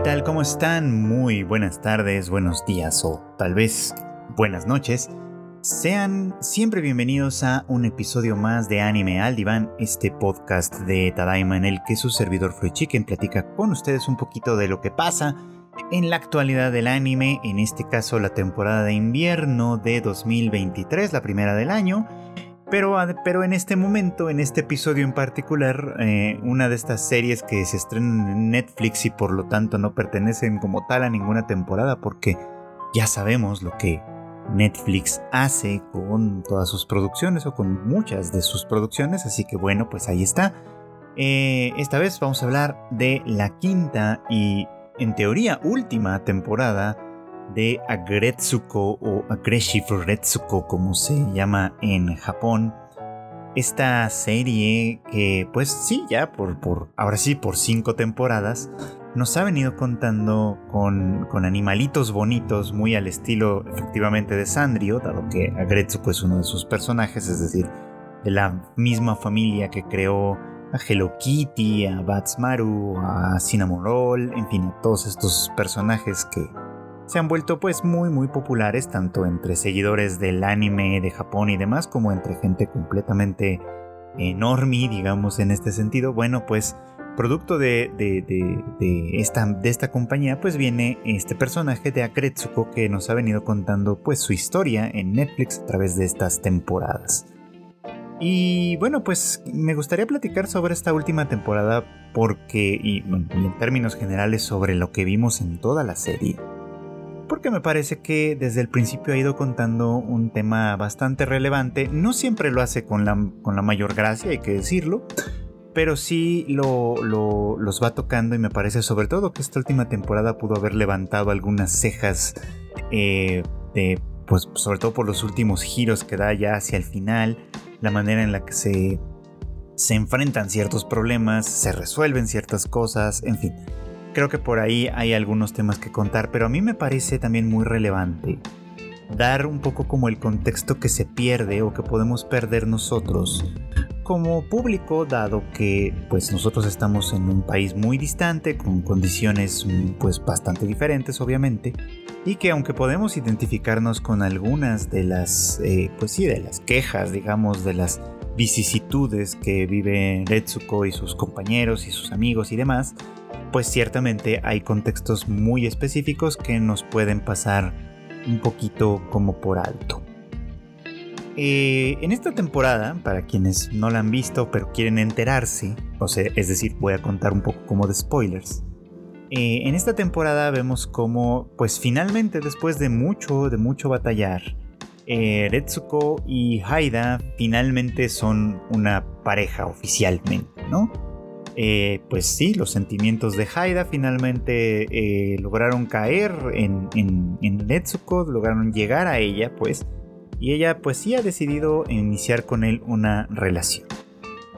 ¿qué tal? ¿Cómo están? Muy buenas tardes, buenos días o tal vez buenas noches. Sean siempre bienvenidos a un episodio más de Anime al Diván, este podcast de Tadaima en el que su servidor Free Chicken platica con ustedes un poquito de lo que pasa en la actualidad del anime, en este caso la temporada de invierno de 2023, la primera del año. Pero, pero en este momento, en este episodio en particular, eh, una de estas series que se estrenan en Netflix y por lo tanto no pertenecen como tal a ninguna temporada porque ya sabemos lo que Netflix hace con todas sus producciones o con muchas de sus producciones, así que bueno, pues ahí está. Eh, esta vez vamos a hablar de la quinta y en teoría última temporada de Agretsuko o Agreshifu Retsuko como se llama en Japón. Esta serie que pues sí, ya por, por ahora sí por cinco temporadas nos ha venido contando con, con, animalitos bonitos muy al estilo efectivamente de Sandrio, dado que Agretsuko es uno de sus personajes, es decir, de la misma familia que creó a Hello Kitty, a Batsmaru, a Cinnamon Roll, en fin, a todos estos personajes que se han vuelto pues muy muy populares tanto entre seguidores del anime de Japón y demás como entre gente completamente enorme, digamos en este sentido. Bueno, pues producto de, de, esta, de esta compañía pues viene este personaje de Akretsuko que nos ha venido contando pues su historia en Netflix a través de estas temporadas. Y bueno, pues me gustaría platicar sobre esta última temporada porque, y en términos generales sobre lo que vimos en toda la serie porque me parece que desde el principio ha ido contando un tema bastante relevante. No siempre lo hace con la, con la mayor gracia, hay que decirlo, pero sí lo, los va tocando y me parece sobre todo que esta última temporada pudo haber levantado algunas cejas, eh, pues sobre todo por los últimos giros que da ya hacia el final, la manera en la que se, se enfrentan ciertos problemas, se resuelven ciertas cosas, en fin. Creo que por ahí hay algunos temas que contar, pero a mí me parece también muy relevante dar un poco como el contexto que se pierde o que podemos perder nosotros como público, dado que pues nosotros estamos en un país muy distante, con condiciones pues bastante diferentes obviamente, y que aunque podemos identificarnos con algunas de las, eh, pues sí, de las quejas, digamos, de las vicisitudes que vive Retsuko y sus compañeros y sus amigos y demás, pues ciertamente hay contextos muy específicos que nos pueden pasar un poquito como por alto. Eh, en esta temporada, para quienes no la han visto pero quieren enterarse, o sea, es decir, voy a contar un poco como de spoilers. Eh, en esta temporada vemos como, pues finalmente después de mucho, de mucho batallar, eh, y Haida finalmente son una pareja oficialmente, ¿no? Eh, pues sí, los sentimientos de Haida finalmente eh, lograron caer en, en, lograron llegar a ella, pues, y ella pues sí ha decidido iniciar con él una relación.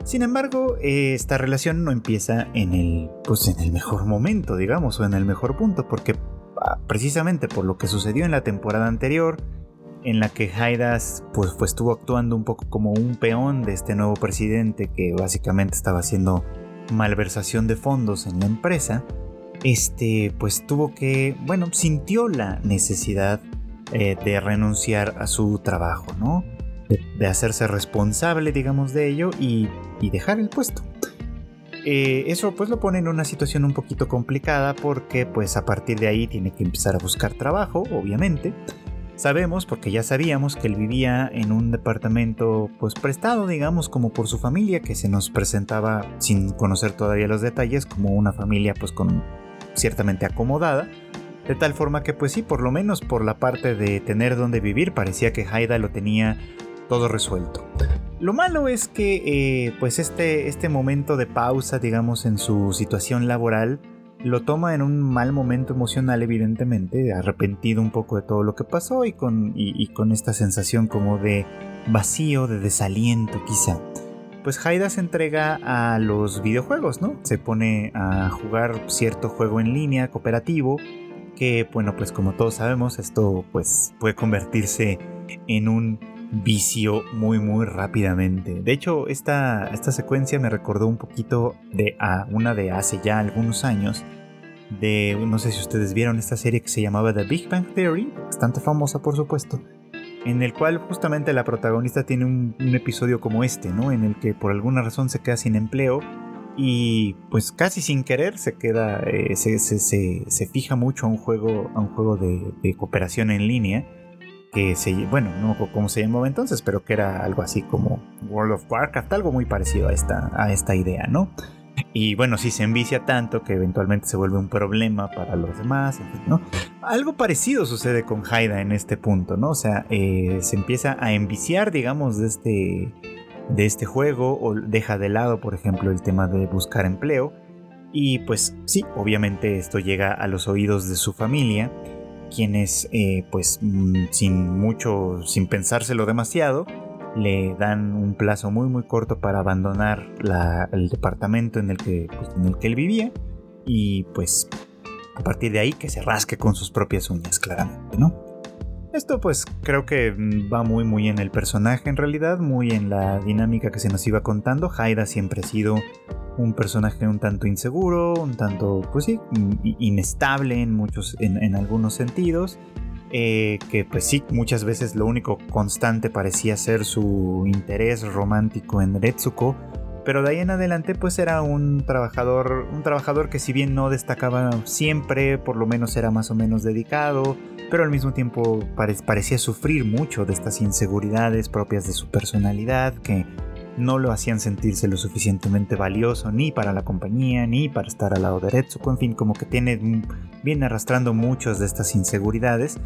Sin embargo, eh, esta relación no empieza en el, pues en el mejor momento, digamos, o en el mejor punto, porque ah, precisamente por lo que sucedió en la temporada anterior, en la que Haida pues, pues, estuvo actuando un poco como un peón de este nuevo presidente que básicamente estaba haciendo malversación de fondos en la empresa, este pues tuvo que, bueno, sintió la necesidad eh, de renunciar a su trabajo, ¿no? De, hacerse responsable, digamos, de ello y, dejar el puesto. Eh, eso pues lo pone en una situación un poquito complicada porque pues a partir de ahí tiene que empezar a buscar trabajo, obviamente. Sabemos, porque ya sabíamos, que él vivía en un departamento pues prestado, digamos, como por su familia, que se nos presentaba sin conocer todavía los detalles, como una familia pues ciertamente acomodada. De tal forma que pues sí, por lo menos por la parte de tener donde vivir, parecía que Haida lo tenía todo resuelto. Lo malo es que eh, pues este, este momento de pausa, digamos, en su situación laboral, lo toma en un mal momento emocional, evidentemente, arrepentido un poco de todo lo que pasó y con, con esta sensación como de vacío, de desaliento quizá. Pues Haida se entrega a los videojuegos, ¿no? Se pone a jugar cierto juego en línea cooperativo que, bueno, pues como todos sabemos, esto pues puede convertirse en un vicio muy muy rápidamente. De hecho, esta, esta secuencia me recordó un poquito de a una de hace ya algunos años, de, no sé si ustedes vieron esta serie que se llamaba The Big Bang Theory, bastante famosa por supuesto, en el cual justamente la protagonista tiene un, episodio como este, ¿no? En el que por alguna razón se queda sin empleo y pues casi sin querer se queda, eh, se, se, fija mucho a un juego, a un juego de, cooperación en línea que se, bueno, no como se llamaba entonces, pero que era algo así como World of Warcraft, algo muy parecido a esta, a esta idea, ¿no? Y bueno, si se envicia tanto que eventualmente se vuelve un problema para los demás, ¿no? Algo parecido sucede con Haida en este punto, ¿no? O sea, eh, se empieza a enviciar, digamos, de este, de este juego o deja de lado, por ejemplo, el tema de buscar empleo. Y pues sí, obviamente esto llega a los oídos de su familia, quienes, eh, pues, mm, sin mucho, sin pensárselo demasiado, le dan un plazo muy muy corto para abandonar el departamento en el, que, pues, en el que él vivía y pues a partir de ahí que se rasque con sus propias uñas claramente, ¿no? Esto pues creo que va muy muy en el personaje en realidad, muy en la dinámica que se nos iba contando. Haida siempre ha sido un personaje un tanto inseguro, un tanto pues sí, inestable en muchos, en algunos sentidos eh, que pues sí, muchas veces lo único constante parecía ser su interés romántico en Retsuko, pero de ahí en adelante pues era un trabajador, un trabajador que si bien no destacaba siempre, por lo menos era más o menos dedicado, pero al mismo tiempo parecía sufrir mucho de estas inseguridades propias de su personalidad que no lo hacían sentirse lo suficientemente valioso ni para la compañía ni para estar al lado de Retsuko, en fin, como que tiene, viene arrastrando muchas de estas inseguridades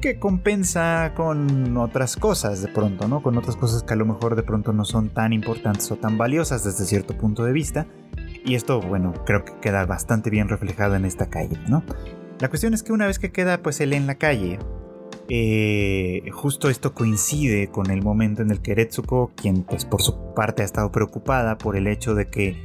que compensa con otras cosas de pronto, ¿no? Con otras cosas que a lo mejor de pronto no son tan importantes o tan valiosas desde cierto punto de vista. Y esto, bueno, creo que queda bastante bien reflejado en esta calle, ¿no? La cuestión es que una vez que queda pues él en la calle, eh, justo esto coincide con el momento en el que Retsuko, quien pues por su parte ha estado preocupada por el hecho de que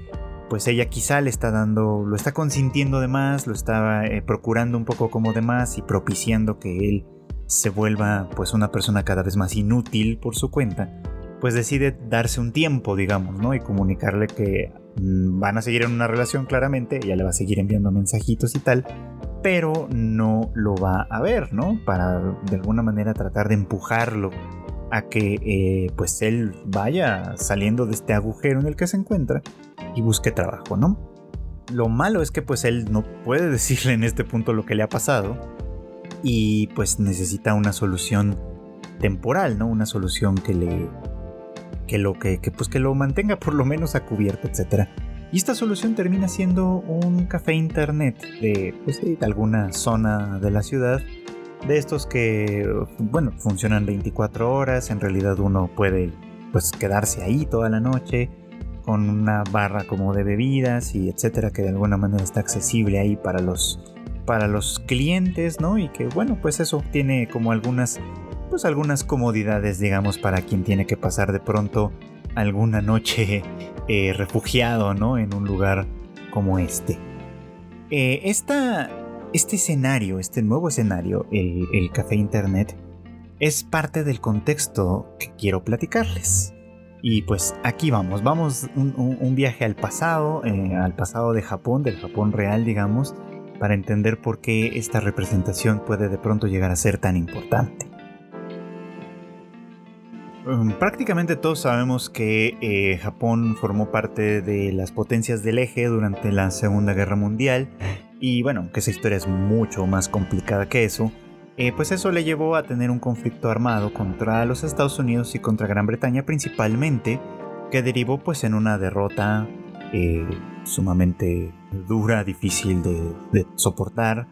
pues ella quizá le está dando, lo está consintiendo de más, lo está eh, procurando un poco como de más y propiciando que él se vuelva pues una persona cada vez más inútil por su cuenta, pues decide darse un tiempo, digamos, ¿no? Y comunicarle que mm, van a seguir en una relación claramente, ella le va a seguir enviando mensajitos y tal, pero no lo va a ver, ¿no? Para de alguna manera tratar de empujarlo a que eh, pues él vaya saliendo de este agujero en el que se encuentra y busque trabajo, ¿no? Lo malo es que pues él no puede decirle en este punto lo que le ha pasado y pues necesita una solución temporal, ¿no? Una solución que le que lo que, pues que lo mantenga por lo menos a cubierto, etcétera. Y esta solución termina siendo un café internet de, pues, de alguna zona de la ciudad. De estos que, bueno, funcionan 24 horas. En realidad uno puede pues quedarse ahí toda la noche con una barra como de bebidas y etcétera que de alguna manera está accesible ahí para los para los clientes, ¿no? Y que bueno, pues eso tiene como algunas pues algunas comodidades, digamos, para quien tiene que pasar de pronto alguna noche eh, refugiado ¿no? en un lugar como este. Eh, este escenario, este nuevo escenario, el, café internet, es parte del contexto que quiero platicarles. Y pues aquí vamos, vamos un, viaje al pasado, eh, al pasado de Japón, del Japón real, digamos, para entender por qué esta representación puede de pronto llegar a ser tan importante. Um, prácticamente todos sabemos que eh, Japón formó parte de las potencias del eje durante la Segunda Guerra Mundial y bueno, que esa historia es mucho más complicada que eso, eh, pues eso le llevó a tener un conflicto armado contra los Estados Unidos y contra Gran Bretaña principalmente, que derivó pues en una derrota eh, sumamente dura, difícil de soportar,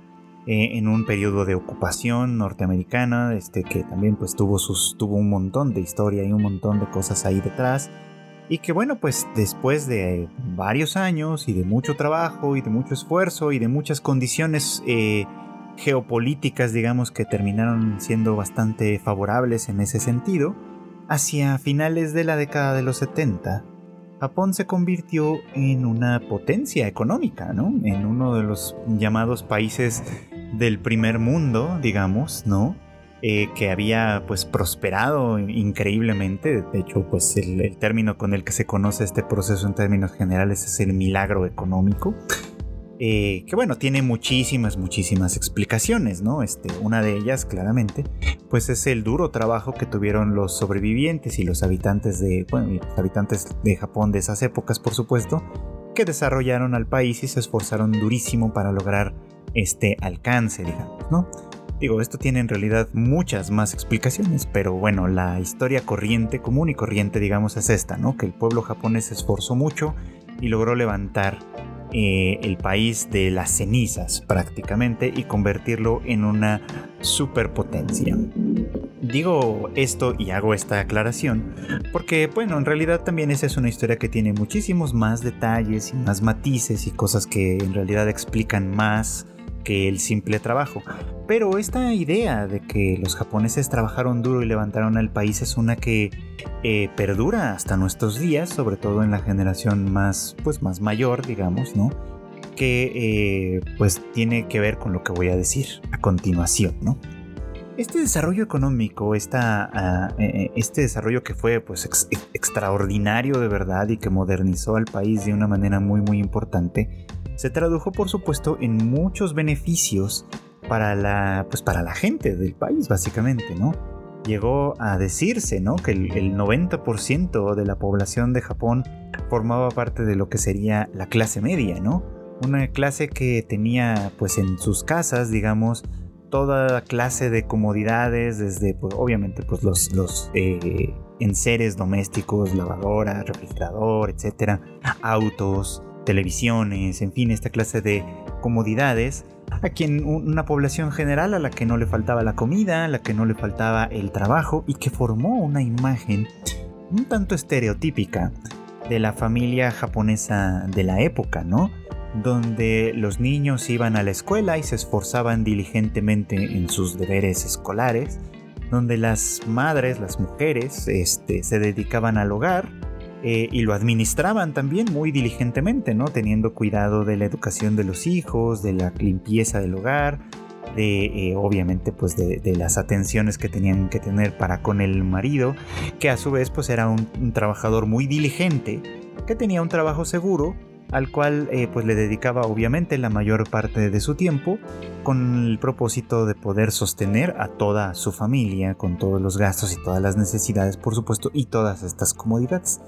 eh, en un periodo de ocupación norteamericana, este, que también pues tuvo, sus, tuvo un montón de historia y un montón de cosas ahí detrás. Y que bueno, pues después de varios años y de mucho trabajo y de mucho esfuerzo y de muchas condiciones eh, geopolíticas, digamos, que terminaron siendo bastante favorables en ese sentido, hacia finales de la década de los 70, Japón se convirtió en una potencia económica, ¿no? En uno de los llamados países del primer mundo, digamos, ¿no? Eh, que había pues prosperado increíblemente. De hecho, pues el, el, término con el que se conoce este proceso en términos generales es el milagro económico. Eh, que bueno, tiene muchísimas, muchísimas explicaciones, ¿no? Este, una de ellas, claramente, pues es el duro trabajo que tuvieron los sobrevivientes y los habitantes de, bueno, los habitantes de Japón de esas épocas, por supuesto, que desarrollaron al país y se esforzaron durísimo para lograr este alcance, digamos, ¿no? Digo, esto tiene en realidad muchas más explicaciones, pero bueno, la historia corriente, común y corriente, digamos, es esta, ¿no? Que el pueblo japonés se esforzó mucho y logró levantar eh, el país de las cenizas prácticamente y convertirlo en una superpotencia. Digo esto y hago esta aclaración porque, bueno, en realidad también esa es una historia que tiene muchísimos más detalles y más matices y cosas que en realidad explican más que el simple trabajo. Pero esta idea de que los japoneses trabajaron duro y levantaron al país es una que eh, perdura hasta nuestros días, sobre todo en la generación más, pues, más mayor, digamos, ¿no? Que eh, pues tiene que ver con lo que voy a decir a continuación, ¿no? Este desarrollo económico, esta, ah, eh, este desarrollo que fue pues extraordinario de verdad y que modernizó al país de una manera muy muy importante, se tradujo por supuesto en muchos beneficios para la, pues para la gente del país básicamente, ¿no? Llegó a decirse, ¿no? Que el, 90% de la población de Japón formaba parte de lo que sería la clase media, ¿no? Una clase que tenía pues en sus casas, digamos, toda clase de comodidades, desde pues, obviamente pues los, los eh, enseres domésticos, lavadora, refrigerador, etcétera, autos, televisiones, en fin, esta clase de comodidades a quien una población general a la que no le faltaba la comida, a la que no le faltaba el trabajo y que formó una imagen un tanto estereotípica de la familia japonesa de la época, ¿no? Donde los niños iban a la escuela y se esforzaban diligentemente en sus deberes escolares, donde las madres, las mujeres, este, se dedicaban al hogar, eh, y lo administraban también muy diligentemente, ¿no? Teniendo cuidado de la educación de los hijos, de la limpieza del hogar, de eh, obviamente pues de, las atenciones que tenían que tener para con el marido, que a su vez pues era un, trabajador muy diligente, que tenía un trabajo seguro, al cual eh, pues le dedicaba obviamente la mayor parte de su tiempo con el propósito de poder sostener a toda su familia con todos los gastos y todas las necesidades por supuesto y todas estas comodidades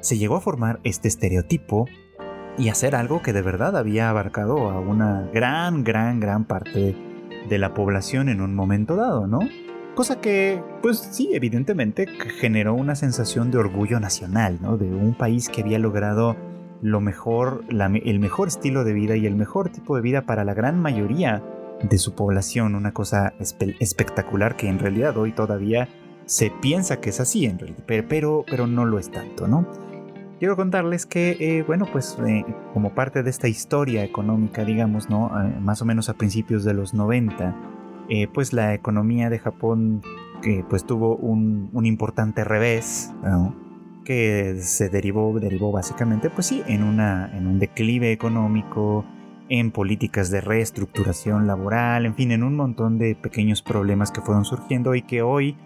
se llegó a formar este estereotipo y hacer algo que de verdad había abarcado a una gran, gran, gran parte de la población en un momento dado, ¿no? Cosa que, pues sí, evidentemente generó una sensación de orgullo nacional, ¿no? De un país que había logrado lo mejor, el mejor estilo de vida y el mejor tipo de vida para la gran mayoría de su población, una cosa espectacular que en realidad hoy todavía se piensa que es así, en realidad, pero, pero no lo es tanto, ¿no? Quiero contarles que, eh, bueno, pues eh, como parte de esta historia económica, digamos, ¿no? Eh, más o menos a principios de los 90, pues la economía de Japón pues tuvo un, importante revés, que se derivó, derivó básicamente, pues sí, en, una, en un declive económico, en políticas de reestructuración laboral, en fin, en un montón de pequeños problemas que fueron surgiendo y que hoy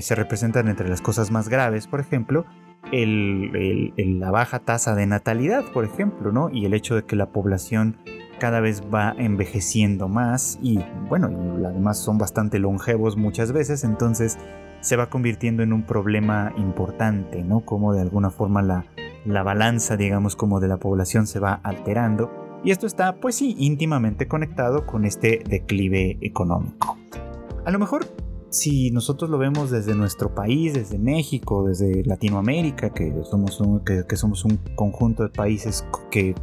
se representan entre las cosas más graves, por ejemplo, la baja tasa de natalidad, por ejemplo, ¿no? Y el hecho de que la población cada vez va envejeciendo más y bueno, y además son bastante longevos muchas veces, entonces se va convirtiendo en un problema importante, ¿no? Como de alguna forma la, la balanza, digamos, como de la población se va alterando. Y esto está, pues sí, íntimamente conectado con este declive económico. A lo mejor si nosotros lo vemos desde nuestro país, desde México, desde Latinoamérica, que somos un, que, somos un conjunto de países que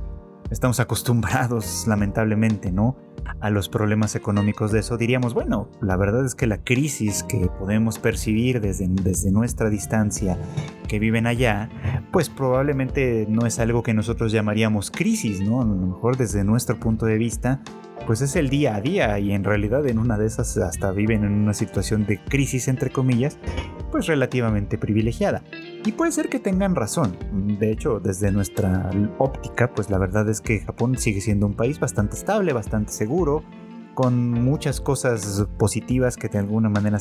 estamos acostumbrados, lamentablemente, ¿no? A los problemas económicos de eso, diríamos, bueno, la verdad es que la crisis que podemos percibir desde, desde nuestra distancia que viven allá, pues probablemente no es algo que nosotros llamaríamos crisis, ¿no? A lo mejor desde nuestro punto de vista, pues es el día a día y en realidad en una de esas hasta viven en una situación de crisis entre comillas, pues relativamente privilegiada. Y puede ser que tengan razón. De hecho, desde nuestra óptica, pues la verdad es que Japón sigue siendo un país bastante estable, bastante seguro, con muchas cosas positivas que de alguna manera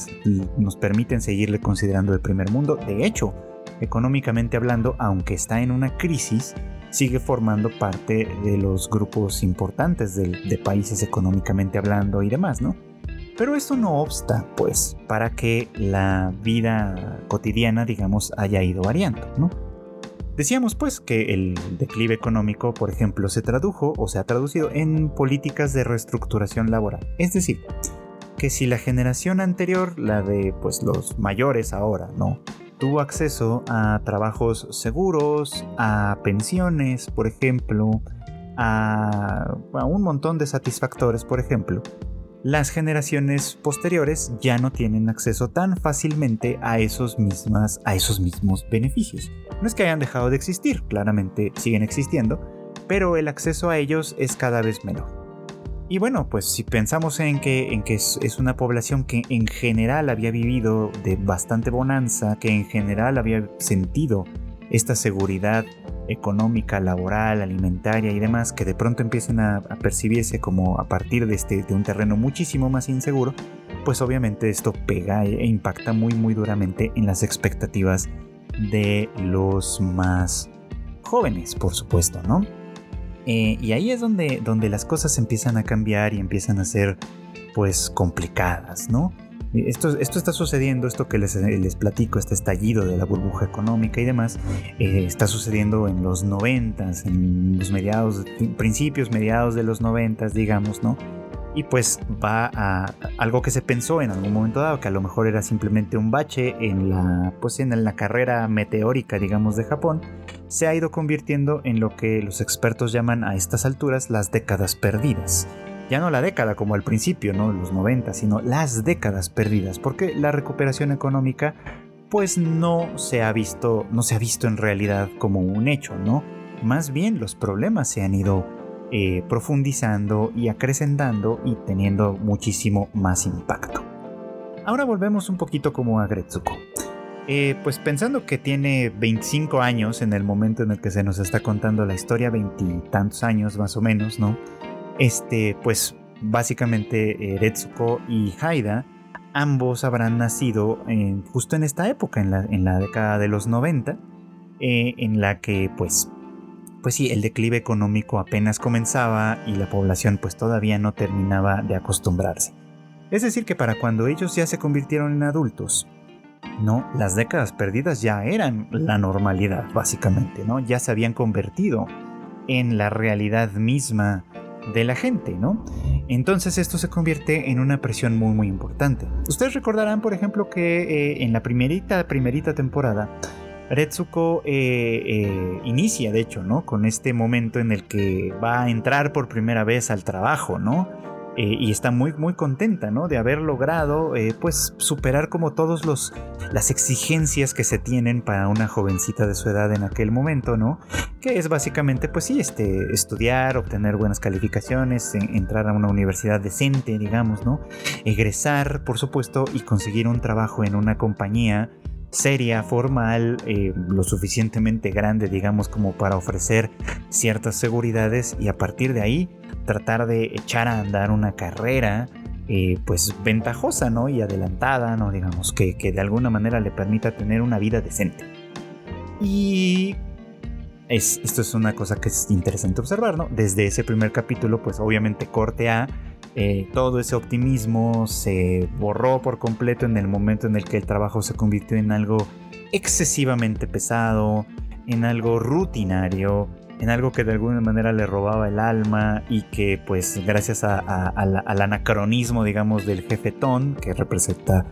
nos permiten seguirle considerando el primer mundo. De hecho, económicamente hablando, aunque está en una crisis, sigue formando parte de los grupos importantes de, de países económicamente hablando y demás, ¿no? Pero esto no obsta, pues, para que la vida cotidiana, digamos, haya ido variando, ¿no? Decíamos pues que el declive económico, por ejemplo, se tradujo o se ha traducido en políticas de reestructuración laboral. Es decir, que si la generación anterior, la de pues los mayores ahora, ¿no? Tuvo acceso a trabajos seguros, a pensiones, por ejemplo, a, a un montón de satisfactores, por ejemplo las generaciones posteriores ya no tienen acceso tan fácilmente a esos, mismas, a esos mismos beneficios. No es que hayan dejado de existir, claramente siguen existiendo, pero el acceso a ellos es cada vez menor. Y bueno, pues si pensamos en que, en que es, es, una población que en general había vivido de bastante bonanza, que en general había sentido esta seguridad económica, laboral, alimentaria y demás, que de pronto empiecen a, percibirse como a partir de, este, de un terreno muchísimo más inseguro, pues obviamente esto pega e impacta muy muy duramente en las expectativas de los más jóvenes, por supuesto, ¿no? Eh, y ahí es donde, donde las cosas empiezan a cambiar y empiezan a ser pues complicadas, ¿no? Esto, esto está sucediendo, esto que les, les, platico, este estallido de la burbuja económica y demás, eh, está sucediendo en los noventas, en los mediados, principios, mediados de los noventas, digamos, ¿no? Y pues va a algo que se pensó en algún momento dado, que a lo mejor era simplemente un bache en la, pues en la carrera meteórica, digamos, de Japón, se ha ido convirtiendo en lo que los expertos llaman a estas alturas las décadas perdidas ya no la década como al principio, ¿no? Los 90, sino las décadas perdidas, porque la recuperación económica pues no se ha visto, no se ha visto en realidad como un hecho, ¿no? Más bien los problemas se han ido eh, profundizando y acrecentando y teniendo muchísimo más impacto. Ahora volvemos un poquito como a Gretsuko. Eh, pues pensando que tiene 25 años en el momento en el que se nos está contando la historia, veintitantos años más o menos, ¿no? Este, pues básicamente eh, Retsuko y Haida, ambos habrán nacido justo en esta época, en la, década de los 90, eh, en la que pues, pues sí, el declive económico apenas comenzaba y la población pues todavía no terminaba de acostumbrarse. Es decir, que para cuando ellos ya se convirtieron en adultos, no, las décadas perdidas ya eran la normalidad, básicamente, ¿no? Ya se habían convertido en la realidad misma de la gente, ¿no? Entonces esto se convierte en una presión muy muy importante. Ustedes recordarán, por ejemplo, que eh, en la primerita, primerita temporada, Retsuko eh, eh, inicia, de hecho, ¿no? Con este momento en el que va a entrar por primera vez al trabajo, ¿no? Eh, y está muy muy contenta ¿no? de haber logrado eh, pues superar como todos los las exigencias que se tienen para una jovencita de su edad en aquel momento no que es básicamente pues sí este estudiar obtener buenas calificaciones entrar a una universidad decente digamos no egresar por supuesto y conseguir un trabajo en una compañía seria, formal, eh, lo suficientemente grande, digamos, como para ofrecer ciertas seguridades y a partir de ahí tratar de echar a andar una carrera eh, pues ventajosa, ¿no? Y adelantada, ¿no? Digamos, que, que, de alguna manera le permita tener una vida decente. Y es, esto es una cosa que es interesante observar, ¿no? Desde ese primer capítulo, pues obviamente corte A eh, todo ese optimismo se borró por completo en el momento en el que el trabajo se convirtió en algo excesivamente pesado, en algo rutinario, en algo que de alguna manera le robaba el alma y que pues gracias al anacronismo digamos del jefetón que representa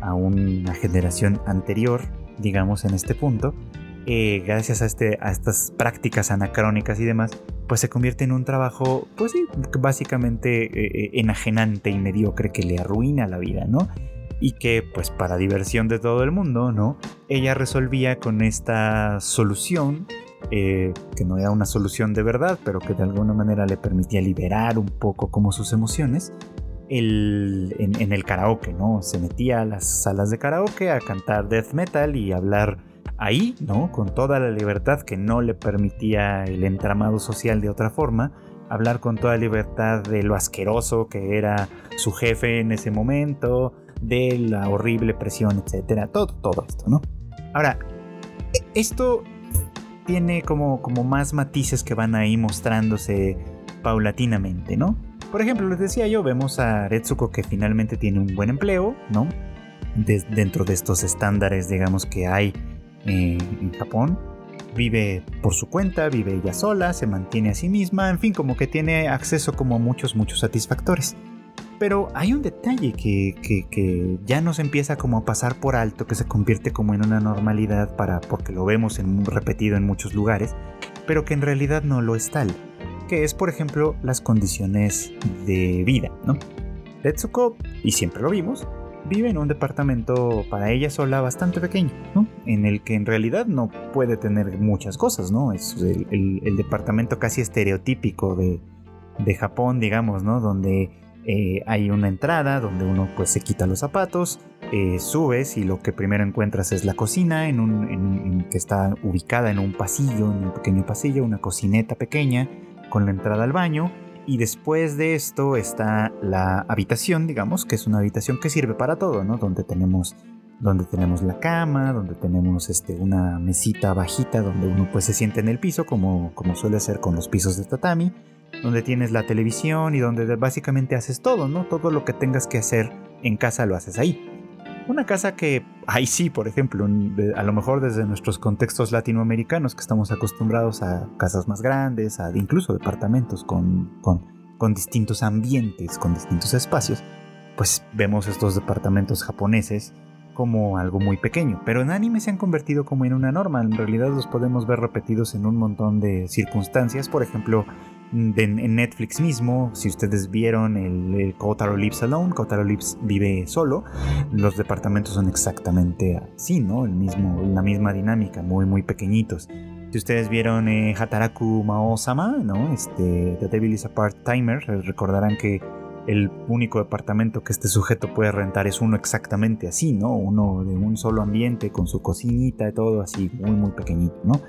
a una generación anterior digamos en este punto eh, gracias a, este, a estas prácticas anacrónicas y demás, pues se convierte en un trabajo, pues sí, básicamente eh, eh, enajenante y mediocre que le arruina la vida, ¿no? Y que, pues para diversión de todo el mundo, ¿no? Ella resolvía con esta solución, que no era una solución de verdad, pero que de alguna manera le permitía liberar un poco como sus emociones, el, en, en, el karaoke, ¿no? Se metía a las salas de karaoke a cantar death metal y hablar ahí, ¿no? Con toda la libertad que no le permitía el entramado social de otra forma, hablar con toda libertad de lo asqueroso que era su jefe en ese momento, de la horrible presión, etcétera, todo, todo esto, ¿no? Ahora, esto tiene como, como más matices que van ahí mostrándose paulatinamente, ¿no? Por ejemplo, les decía yo, vemos a Retsuko que finalmente tiene un buen empleo, ¿no? dentro de estos estándares, digamos, que hay eh, en Japón. Vive por su cuenta, vive ella sola, se mantiene a sí misma, en fin, como que tiene acceso como a muchos, muchos satisfactores. Pero hay un detalle que, que, ya nos empieza como a pasar por alto, que se convierte como en una normalidad para, porque lo vemos en, repetido en muchos lugares, pero que en realidad no lo es tal, que es por ejemplo las condiciones de vida, ¿no? Retsuko, y siempre lo vimos, vive en un departamento para ella sola bastante pequeño, ¿no? En el que en realidad no puede tener muchas cosas, ¿no? Es el, departamento casi estereotípico de, de Japón, digamos, ¿no? Donde eh, hay una entrada donde uno pues se quita los zapatos, eh, subes y lo que primero encuentras es la cocina en un, que está ubicada en un pasillo, en un pequeño pasillo, una cocineta pequeña con la entrada al baño y después de esto está la habitación, digamos, que es una habitación que sirve para todo, ¿no? Donde tenemos donde tenemos la cama, donde tenemos este, una mesita bajita donde uno pues se siente en el piso como, como suele ser con los pisos de tatami donde tienes la televisión y donde básicamente haces todo, ¿no? Todo lo que tengas que hacer en casa lo haces ahí. Una casa que, ahí sí, por ejemplo, a lo mejor desde nuestros contextos latinoamericanos, que estamos acostumbrados a casas más grandes, a incluso departamentos con, con, con distintos ambientes, con distintos espacios, pues vemos estos departamentos japoneses como algo muy pequeño, pero en anime se han convertido como en una norma, en realidad los podemos ver repetidos en un montón de circunstancias, por ejemplo, en Netflix mismo, si ustedes vieron el, Kotaro Lives Alone, Kotaro Lives vive solo, los departamentos son exactamente así, ¿no? El mismo, la misma dinámica, muy, muy pequeñitos. Si ustedes vieron eh, Hataraku Mao-sama, ¿no? Este, The Devil is a Part-Timer, recordarán que el único departamento que este sujeto puede rentar es uno exactamente así, ¿no? Uno de un solo ambiente, con su cocinita y todo así, muy, muy pequeñito, ¿no?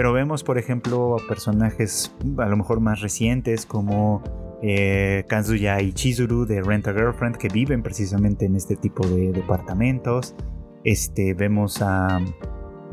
Pero vemos, por ejemplo, a personajes a lo mejor más recientes como eh, Kazuya y Chizuru de Rent a Girlfriend que viven precisamente en este tipo de departamentos. Este, vemos a...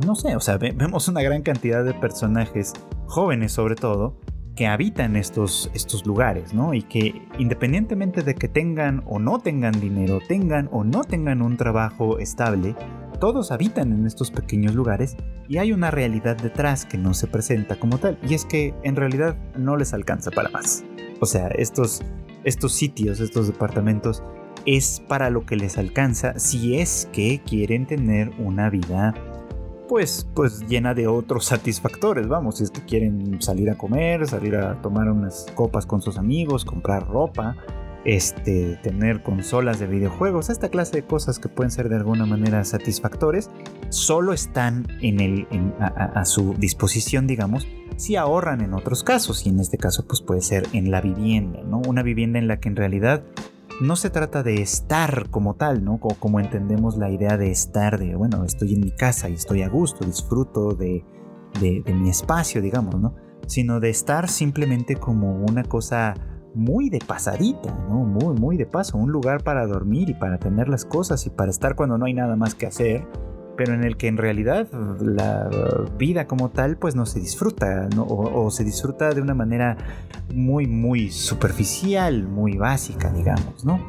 No sé, o sea, vemos una gran cantidad de personajes jóvenes sobre todo que habitan estos, estos lugares, ¿no? Y que independientemente de que tengan o no tengan dinero, tengan o no tengan un trabajo estable, todos habitan en estos pequeños lugares y hay una realidad detrás que no se presenta como tal, y es que en realidad no les alcanza para más. O sea, estos, estos sitios, estos departamentos, es para lo que les alcanza si es que quieren tener una vida pues, pues llena de otros satisfactores, vamos, si es que quieren salir a comer, salir a tomar unas copas con sus amigos, comprar ropa, este, tener consolas de videojuegos, esta clase de cosas que pueden ser de alguna manera satisfactores, solo están en el, a, su disposición, digamos, si ahorran en otros casos, y en este caso pues puede ser en la vivienda, ¿no? Una vivienda en la que en realidad no se trata de estar como tal, ¿no? O como entendemos la idea de estar, de, bueno, estoy en mi casa y estoy a gusto, disfruto de, de, de mi espacio, digamos, ¿no? Sino de estar simplemente como una cosa muy de pasadita, ¿no? Muy, muy de paso, un lugar para dormir y para tener las cosas y para estar cuando no hay nada más que hacer, pero en el que en realidad la vida como tal pues no se disfruta, ¿no? O, se disfruta de una manera muy, muy superficial, muy básica, digamos, ¿no?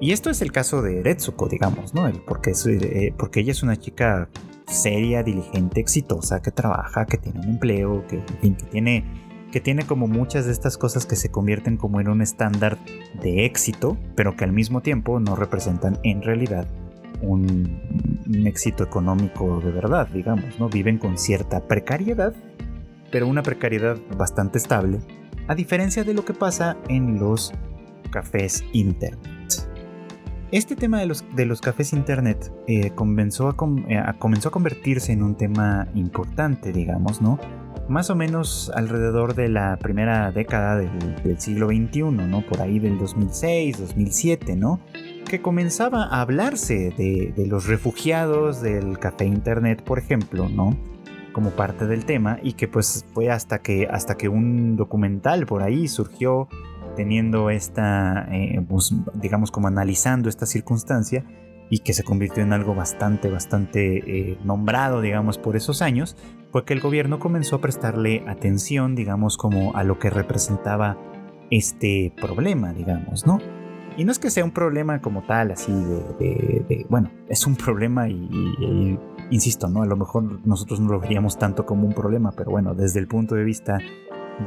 Y esto es el caso de Retsuko, digamos, ¿no? Porque, eh, porque ella es una chica seria, diligente, exitosa, que trabaja, que tiene un empleo, que, que tiene que tiene como muchas de estas cosas que se convierten como en un estándar de éxito, pero que al mismo tiempo no representan en realidad un, éxito económico de verdad, digamos, ¿no? Viven con cierta precariedad, pero una precariedad bastante estable, a diferencia de lo que pasa en los cafés internet. Este tema de los, de los cafés internet eh, comenzó, a, eh, comenzó a convertirse en un tema importante, digamos, ¿no? Más o menos alrededor de la primera década del, siglo XXI, ¿no? Por ahí del 2006, 2007, ¿no? Que comenzaba a hablarse de, los refugiados del café internet, por ejemplo, ¿no? Como parte del tema y que pues fue hasta que, hasta que un documental por ahí surgió teniendo esta, eh, pues, digamos como analizando esta circunstancia y que se convirtió en algo bastante, bastante eh, nombrado, digamos, por esos años, fue que el gobierno comenzó a prestarle atención, digamos, como a lo que representaba este problema, digamos, ¿no? Y no es que sea un problema como tal, así de, bueno, es un problema y, insisto, ¿no? A lo mejor nosotros no lo veríamos tanto como un problema, pero bueno, desde el punto de vista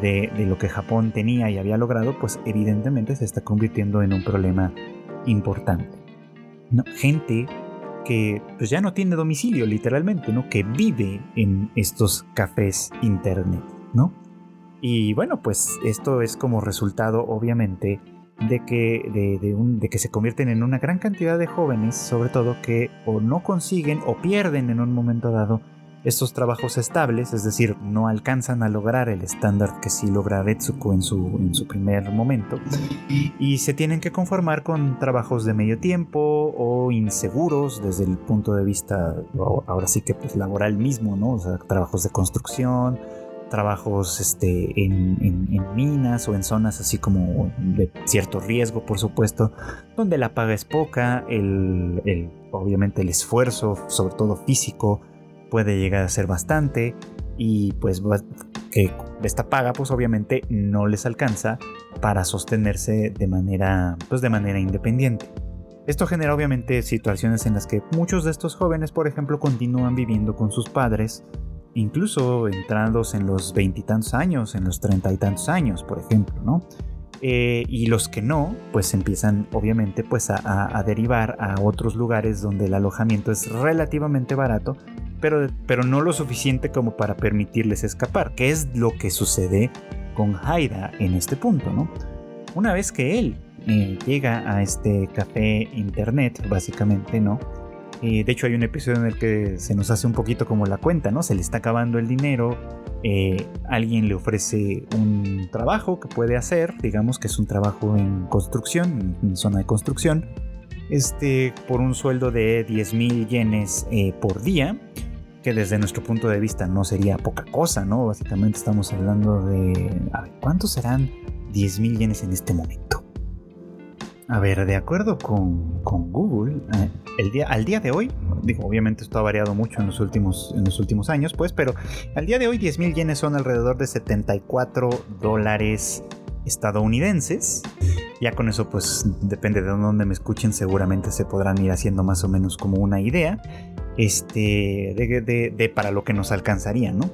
de, lo que Japón tenía y había logrado, pues evidentemente se está convirtiendo en un problema importante. gente que pues ya no tiene domicilio literalmente, ¿no? Que vive en estos cafés internet, ¿no? Y bueno, pues esto es como resultado obviamente de que, de, de que se convierten en una gran cantidad de jóvenes, sobre todo que o no consiguen o pierden en un momento dado estos trabajos estables, es decir, no alcanzan a lograr el estándar que sí logra Retsuko en su, en su primer momento, y se tienen que conformar con trabajos de medio tiempo o inseguros desde el punto de vista, ahora sí que pues laboral mismo, ¿no? O sea, trabajos de construcción, trabajos este, en, minas o en zonas así como de cierto riesgo, por supuesto, donde la paga es poca, el, obviamente el esfuerzo, sobre todo físico, puede llegar a ser bastante y pues que esta paga pues obviamente no les alcanza para sostenerse de manera pues de manera independiente. Esto genera obviamente situaciones en las que muchos de estos jóvenes, por ejemplo, continúan viviendo con sus padres incluso entrados en los veintitantos años, en los treinta y tantos años, por ejemplo, ¿no? Eh, y los que no, pues empiezan obviamente pues a, derivar a otros lugares donde el alojamiento es relativamente barato, pero, pero no lo suficiente como para permitirles escapar, que es lo que sucede con Haida en este punto, ¿no? Una vez que él eh, llega a este café internet, básicamente, ¿no? de hecho, hay un episodio en el que se nos hace un poquito como la cuenta, ¿no? Se le está acabando el dinero, eh, alguien le ofrece un trabajo que puede hacer, digamos que es un trabajo en construcción, en zona de construcción, este, por un sueldo de 10 mil yenes eh, por día, que desde nuestro punto de vista no sería poca cosa, ¿no? Básicamente estamos hablando de, a ver, ¿cuántos serán 10 mil yenes en este momento? A ver, de acuerdo con, Google, eh, el día, al día de hoy, digo, obviamente esto ha variado mucho en los últimos, en los últimos años, pues, pero al día de hoy 10.000 yenes son alrededor de 74 dólares estadounidenses. Ya con eso, pues, depende de dónde me escuchen, seguramente se podrán ir haciendo más o menos como una idea este, de para lo que nos alcanzaría, ¿no?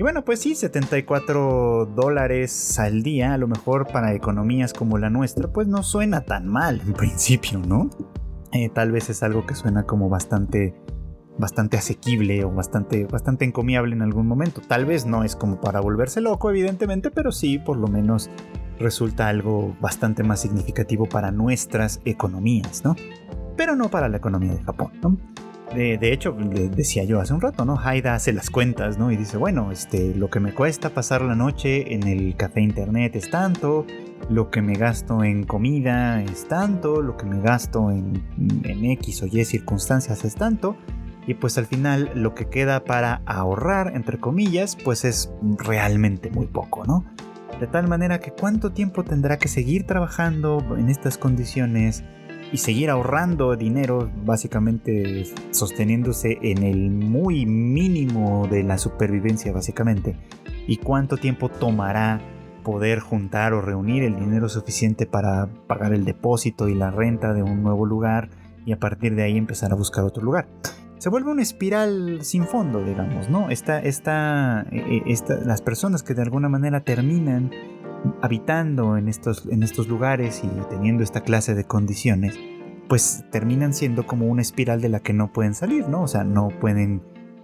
Y bueno, pues sí, 74 dólares al día, a lo mejor para economías como la nuestra, pues no suena tan mal en principio, ¿no? Eh, tal vez es algo que suena como bastante bastante asequible o bastante, bastante encomiable en algún momento. Tal vez no es como para volverse loco, evidentemente, pero sí, por lo menos resulta algo bastante más significativo para nuestras economías, ¿no? Pero no para la economía de Japón, ¿no? De, hecho, decía yo hace un rato, ¿no? Haida hace las cuentas, ¿no? Y dice, bueno, este, lo que me cuesta pasar la noche en el café internet es tanto, lo que me gasto en comida es tanto, lo que me gasto en, en X o Y circunstancias es tanto, y pues al final lo que queda para ahorrar, entre comillas, pues es realmente muy poco, ¿no? De tal manera que cuánto tiempo tendrá que seguir trabajando en estas condiciones, y seguir ahorrando dinero, básicamente sosteniéndose en el muy mínimo de la supervivencia, básicamente. ¿Y cuánto tiempo tomará poder juntar o reunir el dinero suficiente para pagar el depósito y la renta de un nuevo lugar y a partir de ahí empezar a buscar otro lugar? Se vuelve una espiral sin fondo, digamos, ¿no? Esta, esta, e, e, las personas que de alguna manera terminan habitando en estos, en estos lugares y teniendo esta clase de condiciones, pues terminan siendo como una espiral de la que no pueden salir, ¿no? O sea, no pueden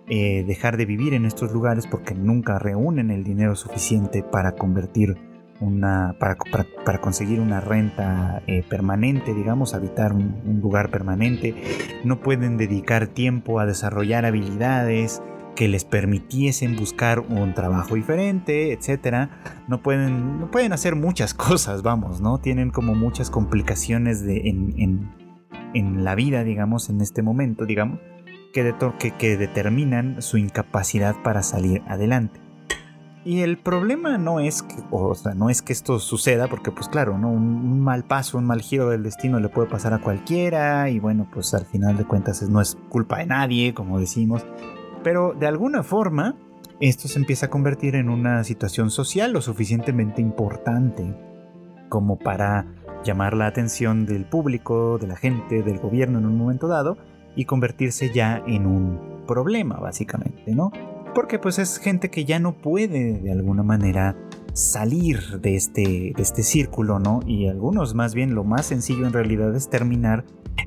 eh, dejar de vivir en estos lugares porque nunca reúnen el dinero suficiente para convertir una, para, para, conseguir una renta eh, permanente, digamos, habitar un, un lugar permanente, no pueden dedicar tiempo a desarrollar habilidades, que les permitiesen buscar un trabajo diferente, etcétera. No pueden, no pueden hacer muchas cosas, vamos, ¿no? Tienen como muchas complicaciones de, en, en, la vida, digamos, en este momento, digamos, que, que, que determinan su incapacidad para salir adelante. Y el problema no es que, o sea, no es que esto suceda, porque pues claro, ¿no? Un, mal paso, un mal giro del destino le puede pasar a cualquiera, y bueno, pues al final de cuentas no es culpa de nadie, como decimos, pero de alguna forma esto se empieza a convertir en una situación social lo suficientemente importante como para llamar la atención del público, de la gente, del gobierno en un momento dado y convertirse ya en un problema básicamente, ¿no? Porque pues es gente que ya no puede de alguna manera salir de este, de este círculo, ¿no? Y algunos más bien lo más sencillo en realidad es terminar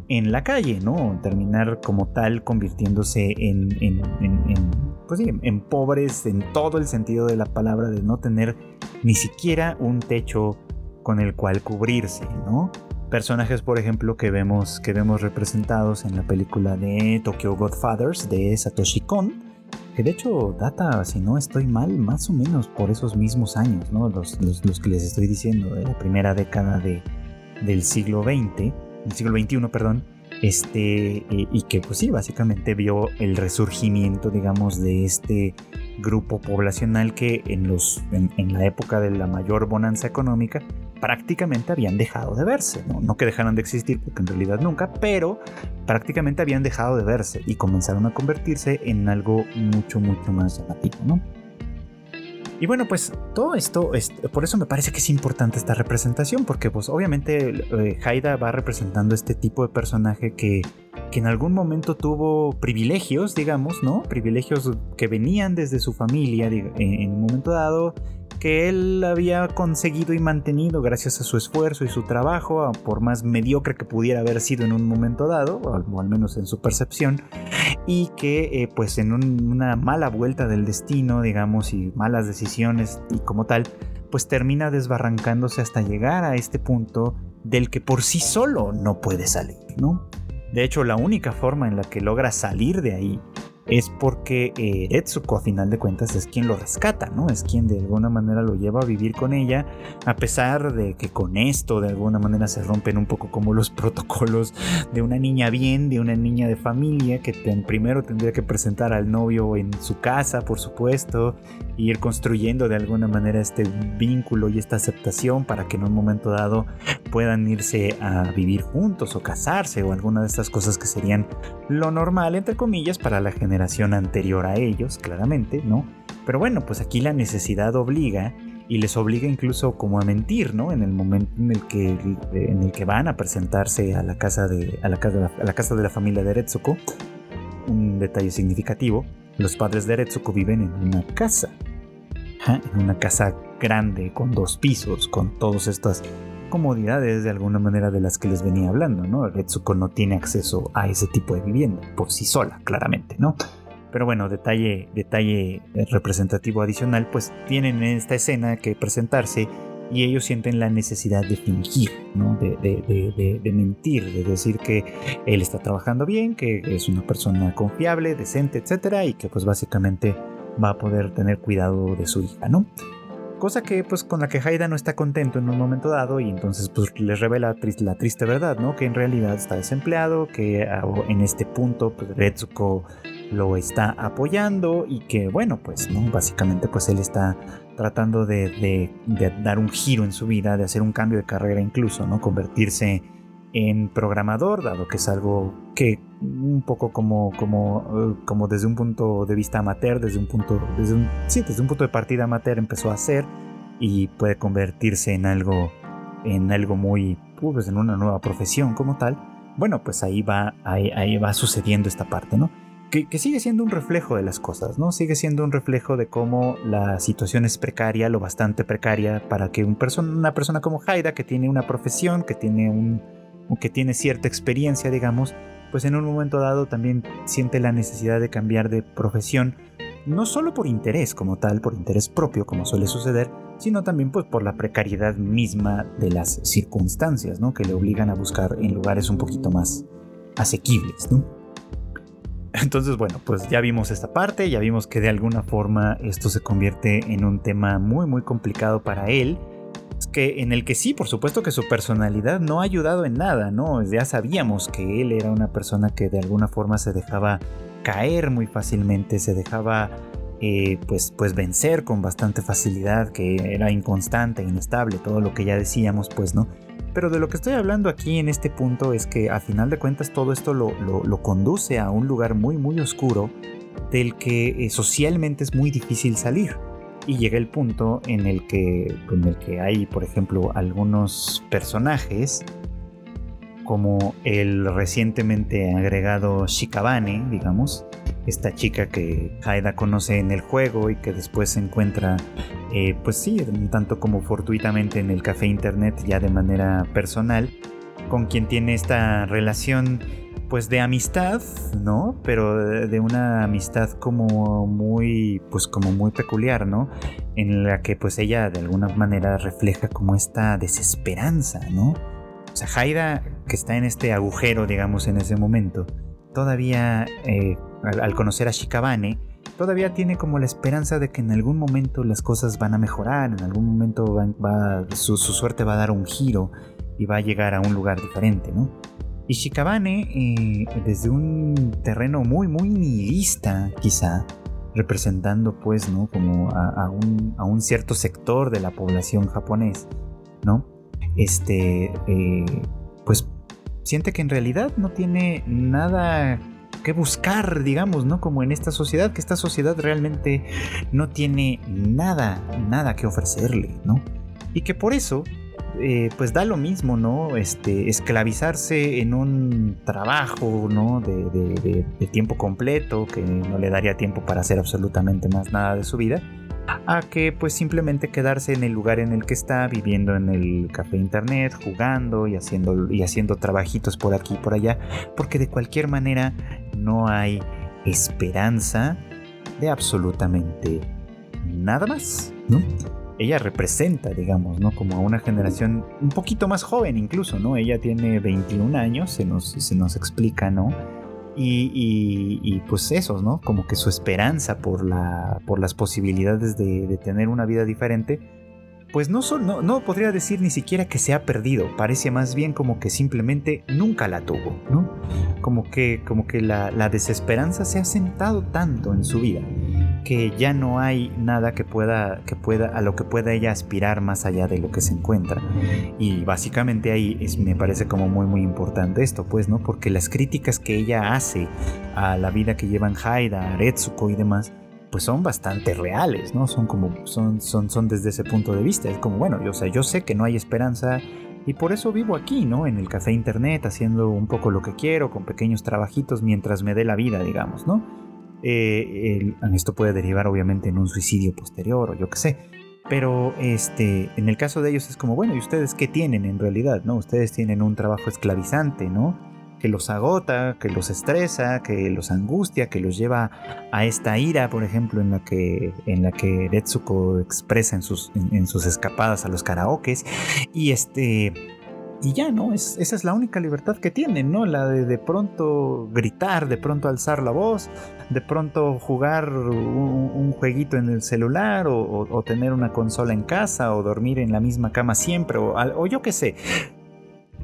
en la calle, ¿no? Terminar como tal convirtiéndose en, en, en, pues en pobres en todo el sentido de la palabra, de no tener ni siquiera un techo con el cual cubrirse, ¿no? Personajes, por ejemplo, que vemos, que vemos representados en la película de Tokyo Godfathers de Satoshi Kon, que de hecho data, si no estoy mal, más o menos por esos mismos años, ¿no? Los, los, que les estoy diciendo, de la primera década de, del siglo XX, del siglo XXI, perdón, este, eh, y que pues sí, básicamente vio el resurgimiento, digamos, de este grupo poblacional que en, los, en, la época de la mayor bonanza económica prácticamente habían dejado de verse, ¿no? no que dejaran de existir porque en realidad nunca, pero prácticamente habían dejado de verse y comenzaron a convertirse en algo mucho, mucho más llamativo, ¿no? Y bueno, pues todo esto, por eso me parece que es importante esta representación, porque pues obviamente eh, Haida va representando este tipo de personaje que, que en algún momento tuvo privilegios, digamos, ¿no? Privilegios que venían desde su familia en un momento dado que él había conseguido y mantenido gracias a su esfuerzo y su trabajo, por más mediocre que pudiera haber sido en un momento dado, o al menos en su percepción, y que eh, pues en una mala vuelta del destino, digamos, y malas decisiones y como tal, pues termina desbarrancándose hasta llegar a este punto del que por sí solo no puede salir, ¿no? De hecho, la única forma en la que logra salir de ahí es porque eh, Etsuko a final de cuentas es quien lo rescata, ¿no? Es quien de alguna manera lo lleva a vivir con ella, a pesar de que con esto de alguna manera se rompen un poco como los protocolos de una niña bien, de una niña de familia, que primero tendría que presentar al novio en su casa, por supuesto, e ir construyendo de alguna manera este vínculo y esta aceptación para que en un momento dado puedan irse a vivir juntos o casarse o alguna de estas cosas que serían lo normal, entre comillas, para la generación anterior a ellos, claramente, ¿no? Pero bueno, pues aquí la necesidad obliga y les obliga incluso como a mentir, ¿no? En el momento en el que, en el que van a presentarse a la casa de, a la casa, a la casa de la familia de Retsuko. Un detalle significativo, los padres de Retsuko viven en una casa, en una casa grande, con dos pisos, con todas estas comodidades de alguna manera de las que les venía hablando, ¿no? Retsuko no tiene acceso a ese tipo de vivienda por sí sola, claramente, ¿no? Pero bueno, detalle, detalle representativo adicional, pues tienen en esta escena que presentarse y ellos sienten la necesidad de fingir, ¿no? de, de, de, mentir, de decir que él está trabajando bien, que es una persona confiable, decente, etcétera, y que pues básicamente va a poder tener cuidado de su hija, ¿no? Cosa que pues con la que Haida no está contento en un momento dado y entonces pues les revela la triste verdad, ¿no? Que en realidad está desempleado, que ah, en este punto pues Retsuko lo está apoyando y que bueno pues, ¿no? Básicamente pues él está tratando de, dar un giro en su vida, de hacer un cambio de carrera incluso, ¿no? Convertirse en programador, dado que es algo que un poco como, como, eh, como desde un punto de vista amateur, desde un punto, desde un, sí, desde un punto de partida amateur empezó a hacer y puede convertirse en algo, en algo muy, pues en una nueva profesión como tal. Bueno, pues ahí va, ahí, va sucediendo esta parte, ¿no? Que, que, sigue siendo un reflejo de las cosas, ¿no? Sigue siendo un reflejo de cómo la situación es precaria, lo bastante precaria, para que un una persona como Haida, que tiene una profesión, que tiene un, que tiene cierta experiencia, digamos, pues en un momento dado también siente la necesidad de cambiar de profesión, no solo por interés como tal, por interés propio como suele suceder, sino también pues por la precariedad misma de las circunstancias, ¿no? Que le obligan a buscar en lugares un poquito más asequibles, ¿no? Entonces, bueno, pues ya vimos esta parte, ya vimos que de alguna forma esto se convierte en un tema muy muy complicado para él que en el que sí, por supuesto que su personalidad no ha ayudado en nada, ¿no? Ya sabíamos que él era una persona que de alguna forma se dejaba caer muy fácilmente, se dejaba eh, pues, pues vencer con bastante facilidad, que era inconstante, inestable, todo lo que ya decíamos, pues, ¿no? Pero de lo que estoy hablando aquí en este punto es que a final de cuentas todo esto lo, lo conduce a un lugar muy muy oscuro del que eh, socialmente es muy difícil salir. Y llega el punto en el que, en el que hay, por ejemplo, algunos personajes como el recientemente agregado Shikabane, digamos, esta chica que Haida conoce en el juego y que después se encuentra, eh, pues sí, tanto como fortuitamente en el café internet, ya de manera personal, con quien tiene esta relación pues de amistad, ¿no? Pero de una amistad como muy, pues como muy peculiar, ¿no? En la que pues ella de alguna manera refleja como esta desesperanza, ¿no? O sea, Haida, que está en este agujero, digamos, en ese momento, todavía, eh, al, conocer a Shikabane, todavía tiene como la esperanza de que en algún momento las cosas van a mejorar, en algún momento va, su, suerte va a dar un giro y va a llegar a un lugar diferente, ¿no? Y Shikabane, eh, desde un terreno muy, muy nihilista, quizá, representando pues, ¿no? Como a, un, a un cierto sector de la población japonés, ¿no? este, eh, pues siente que en realidad no tiene nada que buscar, digamos, ¿no? Como en esta sociedad, que esta sociedad realmente no tiene nada, nada que ofrecerle, ¿no? Y que por eso, eh, pues da lo mismo, ¿no? Este, esclavizarse en un trabajo, ¿no? de tiempo completo, que no le daría tiempo para hacer absolutamente más nada de su vida a que pues simplemente quedarse en el lugar en el que está, viviendo en el café internet, jugando y haciendo, y haciendo trabajitos por aquí y por allá, porque de cualquier manera no hay esperanza de absolutamente nada más, ¿no? Ella representa, digamos, ¿no? Como a una generación un poquito más joven incluso, ¿no? Ella tiene 21 años, se nos, se nos explica, ¿no? Y, pues eso, ¿no? Como que su esperanza por, la, por las posibilidades de, tener una vida diferente, pues no, no, no, podría decir ni siquiera que se ha perdido, parece más bien como que simplemente nunca la tuvo, ¿no? Como que, como que la, la desesperanza se ha sentado tanto en su vida que ya no hay nada que pueda, que pueda, a lo que pueda ella aspirar más allá de lo que se encuentra. Y básicamente ahí me parece como muy muy importante esto, pues, ¿no? Porque las críticas que ella hace a la vida que llevan Haida, Aretsuko y demás, pues son bastante reales, ¿no? Son como, son, son, son desde ese punto de vista. Es como, bueno, yo, o sea, yo sé que no hay esperanza y por eso vivo aquí, ¿no? En el café internet, haciendo un poco lo que quiero, con pequeños trabajitos mientras me dé la vida, digamos, ¿no? Eh, esto puede derivar obviamente en un suicidio posterior o yo qué sé. Pero este, en el caso de ellos es como, bueno, ¿y ustedes qué tienen en realidad? ¿no? Ustedes tienen un trabajo esclavizante, ¿no? Que los agota, que los estresa, que los angustia, que los lleva a esta ira, por ejemplo, en la que, en la que Retsuko expresa en sus, en sus escapadas a los karaokes. Y este y ya, ¿no? Es, esa es la única libertad que tienen, ¿no? La de de pronto gritar, de pronto alzar la voz, de pronto jugar un, jueguito en el celular o, tener una consola en casa o dormir en la misma cama siempre o, o yo qué sé.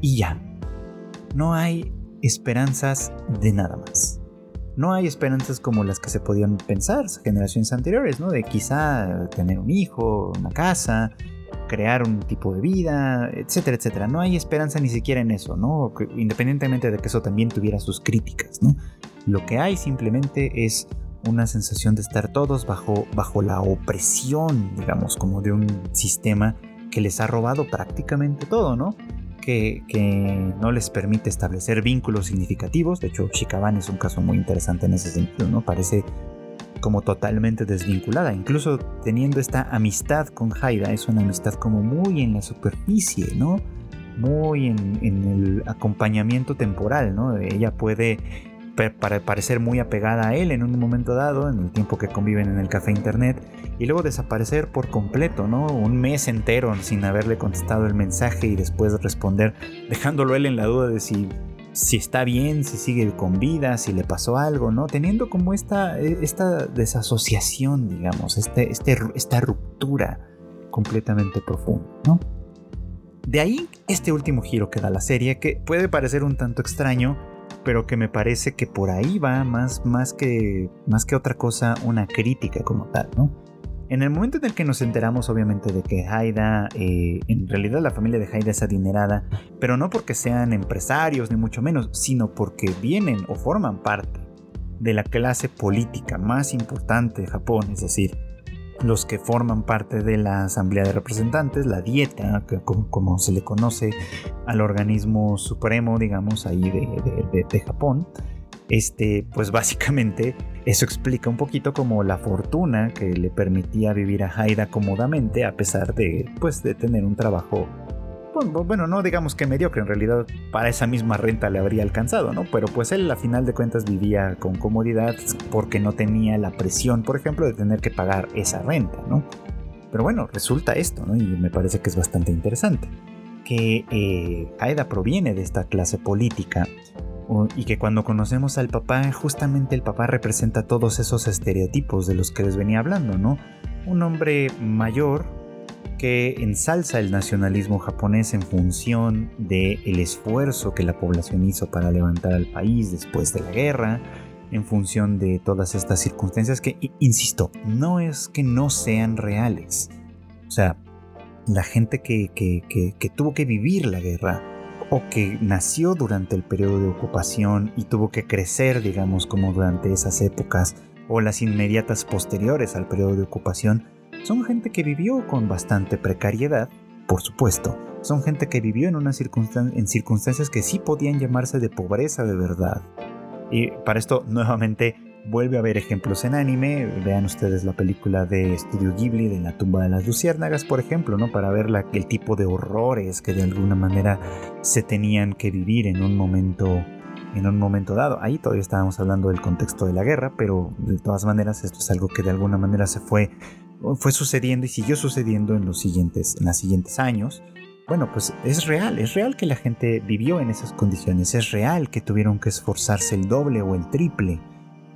Y ya. No hay esperanzas de nada más. No hay esperanzas como las que se podían pensar generaciones anteriores, ¿no? De quizá tener un hijo, una casa, crear un tipo de vida, etcétera, etcétera. No hay esperanza ni siquiera en eso, ¿no? Independientemente de que eso también tuviera sus críticas, ¿no? Lo que hay simplemente es una sensación de estar todos bajo, bajo la opresión, digamos, como de un sistema que les ha robado prácticamente todo, ¿no? Que, que, no les permite establecer vínculos significativos. De hecho, Shikaban es un caso muy interesante en ese sentido, ¿no? Parece como totalmente desvinculada, incluso teniendo esta amistad con Haida, es una amistad como muy en la superficie, ¿no? Muy en, el acompañamiento temporal, ¿no? Ella puede parecer muy apegada a él en un momento dado, en el tiempo que conviven en el café internet, y luego desaparecer por completo, ¿no? Un mes entero sin haberle contestado el mensaje y después responder, dejándolo él en la duda de si si está bien, si sigue con vida, si le pasó algo, ¿no? Teniendo como esta, e, esta desasociación, digamos, este, este, esta ruptura completamente profunda, ¿no? De ahí este último giro que da la serie, que puede parecer un tanto extraño, pero que me parece que por ahí va más, más, que, más que otra cosa una crítica como tal, ¿no? En el momento en el que nos enteramos obviamente de que Haida, eh, en realidad la familia de Haida es adinerada, pero no porque sean empresarios ni mucho menos, sino porque vienen o forman parte de la clase política más importante de Japón, es decir, los que forman parte de la Asamblea de Representantes, la dieta, como, se le conoce al organismo supremo, digamos, ahí de, Japón, este, pues básicamente eso explica un poquito como la fortuna que le permitía vivir a Haida cómodamente a pesar de, pues, de tener un trabajo bueno, no digamos que mediocre, en realidad para esa misma renta le habría alcanzado, ¿no? Pero pues él a final de cuentas vivía con comodidad porque no tenía la presión, por ejemplo, de tener que pagar esa renta, ¿no? Pero bueno, resulta esto, ¿no? Y me parece que es bastante interesante, que eh, Aeda proviene de esta clase política y que cuando conocemos al papá, justamente el papá representa todos esos estereotipos de los que les venía hablando, ¿no? Un hombre mayor, que ensalza el nacionalismo japonés en función del el esfuerzo que la población hizo para levantar al país después de la guerra, en función de todas estas circunstancias que, insisto, no es que no sean reales. O sea, la gente que, que tuvo que vivir la guerra o que nació durante el periodo de ocupación y tuvo que crecer, digamos, como durante esas épocas, o las inmediatas posteriores al periodo de ocupación, son gente que vivió con bastante precariedad, por supuesto. Son gente que vivió en, en circunstancias que sí podían llamarse de pobreza de verdad. Y para esto, nuevamente, vuelve a haber ejemplos en anime. Vean ustedes la película de Studio Ghibli de La tumba de las luciérnagas, por ejemplo, ¿no? Para ver el tipo de horrores que de alguna manera se tenían que vivir en un momento en un momento dado. Ahí todavía estábamos hablando del contexto de la guerra, pero de todas maneras esto es algo que de alguna manera se fue fue sucediendo y siguió sucediendo en los siguientes, en siguientes años. Bueno, pues es real, es real que la gente vivió en esas condiciones, es real que tuvieron que esforzarse el doble o el triple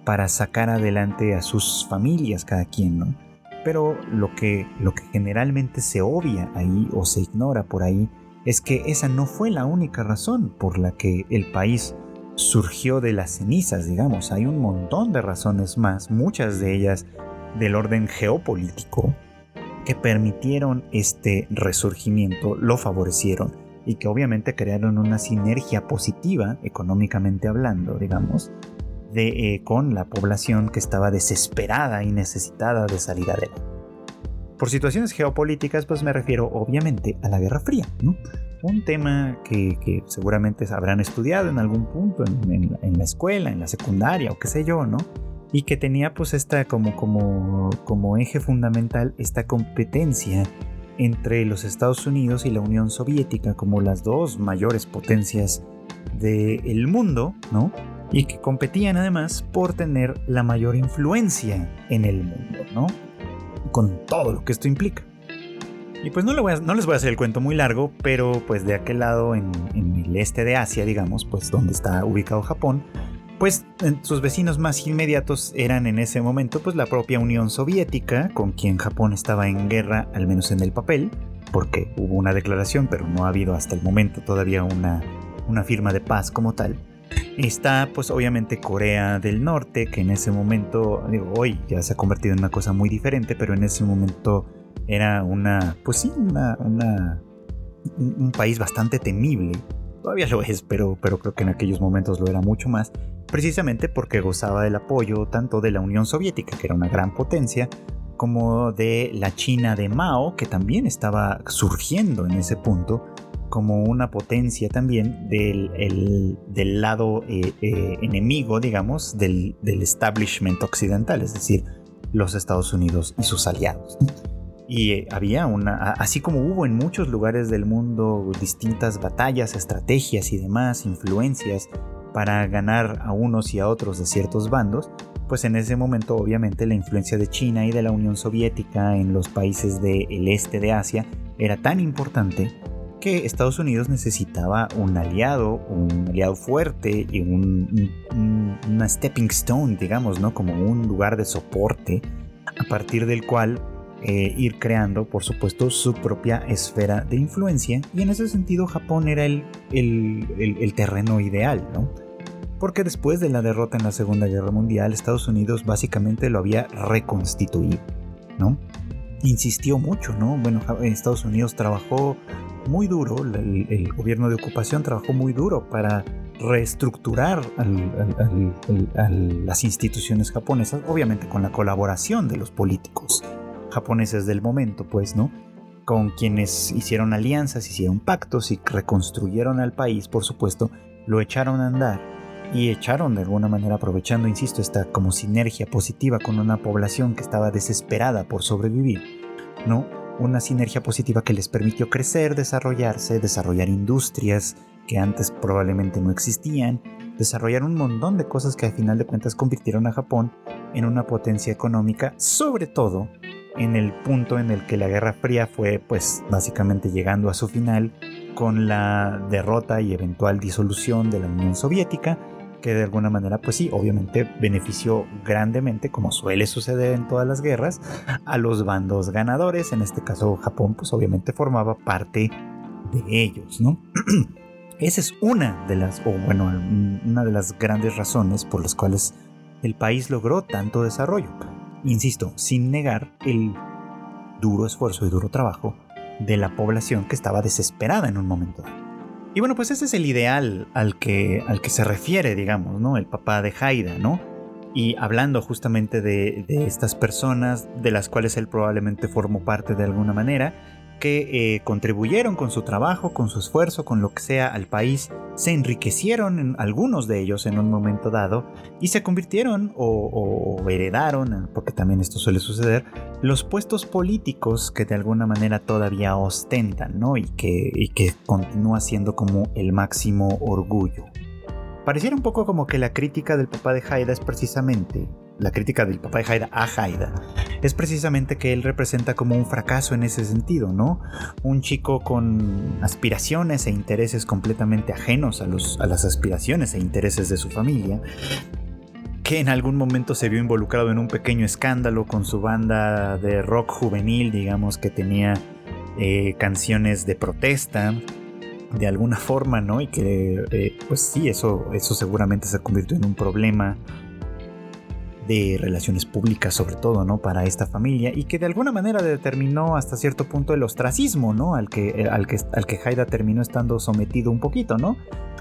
para sacar adelante a sus familias cada quien, ¿no? Pero lo que, lo que generalmente se obvia ahí o se ignora por ahí es que esa no fue la única razón por la que el país surgió de las cenizas, digamos. Hay un montón de razones más, muchas de ellas del orden geopolítico que permitieron este resurgimiento, lo favorecieron y que obviamente crearon una sinergia positiva, económicamente hablando, digamos, de, eh, con la población que estaba desesperada y necesitada de salir adelante. Por situaciones geopolíticas, pues me refiero obviamente a la Guerra Fría, ¿no? Un tema que, seguramente habrán estudiado en algún punto en, en la escuela, en la secundaria o qué sé yo, ¿no? Y que tenía pues esta como, como, como eje fundamental esta competencia entre los Estados Unidos y la Unión Soviética como las dos mayores potencias del mundo, ¿no? Y que competían además por tener la mayor influencia en el mundo, ¿no? Con todo lo que esto implica. Y pues no, no les voy a hacer el cuento muy largo, pero pues de aquel lado en, en el este de Asia, digamos, pues donde está ubicado Japón, pues sus vecinos más inmediatos eran en ese momento pues la propia Unión Soviética, con quien Japón estaba en guerra, al menos en el papel, porque hubo una declaración, pero no ha habido hasta el momento todavía una, una firma de paz como tal. Está pues obviamente Corea del Norte, que en ese momento, hoy ya se ha convertido en una cosa muy diferente, pero en ese momento era una, pues sí, una, una un país bastante temible. Todavía lo es, pero, pero creo que en aquellos momentos lo era mucho más precisamente porque gozaba del apoyo tanto de la Unión Soviética, que era una gran potencia, como de la China de Mao, que también estaba surgiendo en ese punto como una potencia también del, del lado eh, eh, enemigo, digamos, del, del, establishment occidental, es decir, los Estados Unidos y sus aliados. Y eh, había una, así como hubo en muchos lugares del mundo distintas batallas, estrategias y demás, influencias para ganar a unos y a otros de ciertos bandos, pues en ese momento obviamente la influencia de China y de la Unión Soviética en los países del este de Asia era tan importante que Estados Unidos necesitaba un aliado, un aliado fuerte y un, una stepping stone, digamos, ¿no? Como un lugar de soporte a partir del cual eh, ir creando, por supuesto, su propia esfera de influencia. Y en ese sentido, Japón era el, el, terreno ideal, ¿no? Porque después de la derrota en la Segunda Guerra Mundial, Estados Unidos básicamente lo había reconstituido, ¿no? Insistió mucho, ¿no? Bueno, Estados Unidos trabajó muy duro, el, gobierno de ocupación trabajó muy duro para reestructurar las instituciones japonesas, obviamente con la colaboración de los políticos japoneses del momento, pues, ¿no? Con quienes hicieron alianzas, hicieron pactos y reconstruyeron al país, por supuesto, lo echaron a andar y echaron de alguna manera aprovechando, insisto, esta como sinergia positiva con una población que estaba desesperada por sobrevivir, ¿no? Una sinergia positiva que les permitió crecer, desarrollarse, desarrollar industrias que antes probablemente no existían, desarrollar un montón de cosas que al final de cuentas convirtieron a Japón en una potencia económica, sobre todo en el punto en el que la Guerra Fría fue pues básicamente llegando a su final con la derrota y eventual disolución de la Unión Soviética que de alguna manera, pues sí, obviamente benefició grandemente, como suele suceder en todas las guerras, a los bandos ganadores. En este caso, Japón, pues obviamente formaba parte de ellos, ¿no? Esa es una de las, o bueno, una de las grandes razones por las cuales el país logró tanto desarrollo. Insisto, sin negar el duro esfuerzo y duro trabajo de la población que estaba desesperada en un momento y bueno, pues ese es el ideal al que, al que se refiere, digamos, ¿no? El papá de Haida, ¿no? Y hablando justamente de, de estas personas de las cuales él probablemente formó parte de alguna manera, que eh, contribuyeron con su trabajo, con su esfuerzo, con lo que sea al país, se enriquecieron en algunos de ellos en un momento dado y se convirtieron o, heredaron, porque también esto suele suceder, los puestos políticos que de alguna manera todavía ostentan, ¿no? Y que, y que continúa siendo como el máximo orgullo. Pareciera un poco como que la crítica del papá de Haida es precisamente la crítica del papá de Haida a Haida, es precisamente que él representa como un fracaso en ese sentido, ¿no? Un chico con aspiraciones e intereses completamente ajenos a, los, a las aspiraciones e intereses de su familia, que en algún momento se vio involucrado en un pequeño escándalo con su banda de rock juvenil, digamos, que tenía eh, canciones de protesta, de alguna forma, ¿no? Y que, eh, pues sí, eso, eso seguramente se convirtió en un problema de relaciones públicas sobre todo, ¿no? Para esta familia y que de alguna manera determinó hasta cierto punto el ostracismo, ¿no? Al que, eh, al que, al que Haida terminó estando sometido un poquito, ¿no?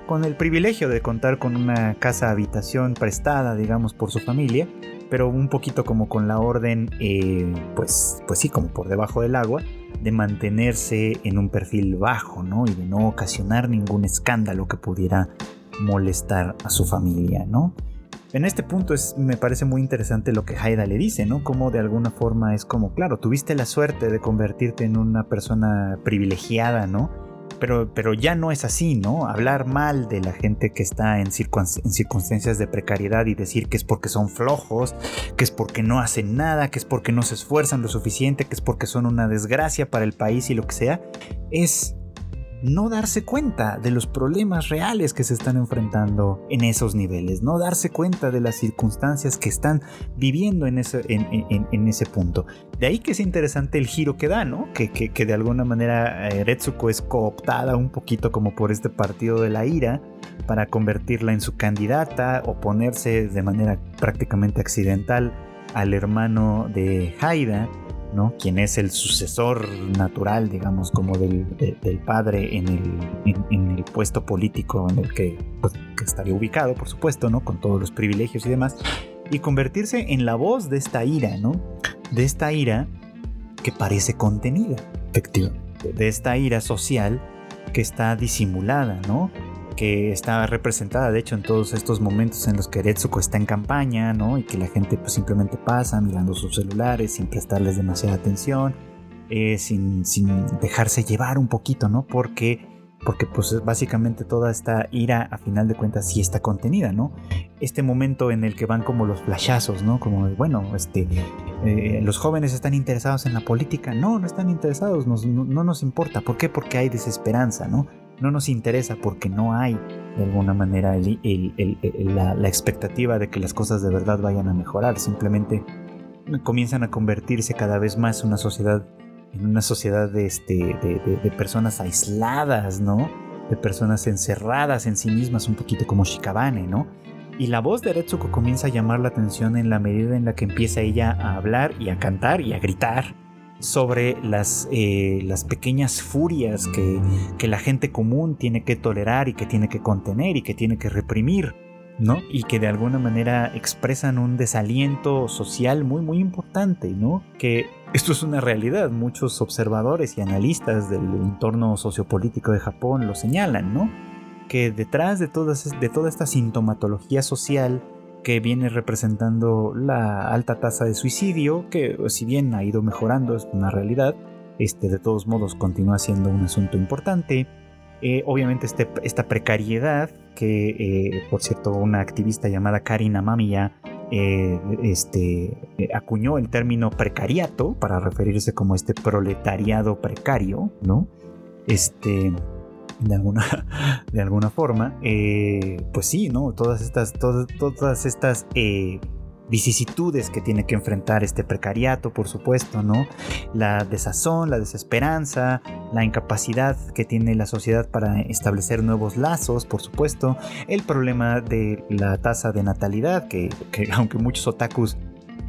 Con el privilegio de contar con una casa habitación prestada, digamos, por su familia, pero un poquito como con la orden, eh, pues, pues sí, como por debajo del agua, de mantenerse en un perfil bajo, ¿no? Y de no ocasionar ningún escándalo que pudiera molestar a su familia, ¿no? En este punto es, me parece muy interesante lo que Haida le dice, ¿no? Como de alguna forma es como, claro, tuviste la suerte de convertirte en una persona privilegiada, ¿no? Pero, pero ya no es así, ¿no? Hablar mal de la gente que está en, en circunstancias de precariedad y decir que es porque son flojos, que es porque no hacen nada, que es porque no se esfuerzan lo suficiente, que es porque son una desgracia para el país y lo que sea, es no darse cuenta de los problemas reales que se están enfrentando en esos niveles, no darse cuenta de las circunstancias que están viviendo en ese, en, ese punto. De ahí que es interesante el giro que da, ¿no? Que, que, de alguna manera eh, Retsuko es cooptada un poquito como por este partido de la ira para convertirla en su candidata, oponerse de manera prácticamente accidental al hermano de Haida ¿no? Quien es el sucesor natural, digamos, como del, padre en el, puesto político en el pues, que, estaría ubicado, por supuesto, ¿no? Con todos los privilegios y demás. Y convertirse en la voz de esta ira, ¿no? De esta ira que parece contenida, efectivamente. De esta ira social que está disimulada, ¿no? Que está representada de hecho en todos estos momentos en los que Retsuko está en campaña, ¿no? Y que la gente pues simplemente pasa mirando sus celulares sin prestarles demasiada atención, eh, sin, sin, dejarse llevar un poquito, ¿no? Porque, porque pues básicamente toda esta ira a final de cuentas sí está contenida, ¿no? Este momento en el que van como los flashazos, ¿no? Como, bueno, este, eh, los jóvenes están interesados en la política, no, no están interesados, no, no nos importa, ¿por qué? Porque hay desesperanza, ¿no? No nos interesa porque no hay de alguna manera la, expectativa de que las cosas de verdad vayan a mejorar. Simplemente comienzan a convertirse cada vez más en una sociedad, en una sociedad de, este, de, personas aisladas, ¿no? De personas encerradas en sí mismas, un poquito como Shikabane, ¿no? Y la voz de Retsuko comienza a llamar la atención en la medida en la que empieza ella a hablar y a cantar y a gritar sobre las, eh, las pequeñas furias que, que la gente común tiene que tolerar y que tiene que contener y que tiene que reprimir. ¿no? Y que de alguna manera expresan un desaliento social muy muy importante, ¿no? Que esto es una realidad, muchos observadores y analistas del entorno sociopolítico de Japón lo señalan, ¿no? Que detrás de, todas, de toda esta sintomatología social que viene representando la alta tasa de suicidio, que si bien ha ido mejorando, es una realidad, este, de todos modos continúa siendo un asunto importante. Eh, obviamente este, esta precariedad, que eh, por cierto una activista llamada Karina Mamiya eh, este, acuñó el término precariato para referirse como este proletariado precario, ¿no? Este, de alguna, de alguna forma, eh, pues sí, ¿no? Todas estas, todas, todas estas eh, vicisitudes que tiene que enfrentar este precariato, por supuesto, ¿no? La desazón, la desesperanza, la incapacidad que tiene la sociedad para establecer nuevos lazos, por supuesto, el problema de la tasa de natalidad, que, que aunque muchos otakus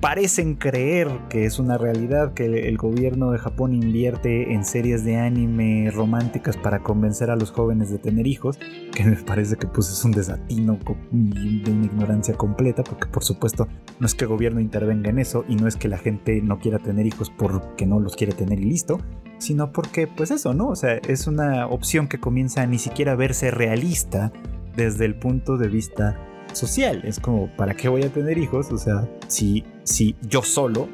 parecen creer que es una realidad que el gobierno de Japón invierte en series de anime románticas para convencer a los jóvenes de tener hijos, que me parece que pues es un desatino de una ignorancia completa, porque por supuesto no es que el gobierno intervenga en eso y no es que la gente no quiera tener hijos porque no los quiere tener y listo, sino porque pues eso, ¿no? O sea, es una opción que comienza a ni siquiera verse realista desde el punto de vista social. Es como, ¿para qué voy a tener hijos? O sea, si, si yo solo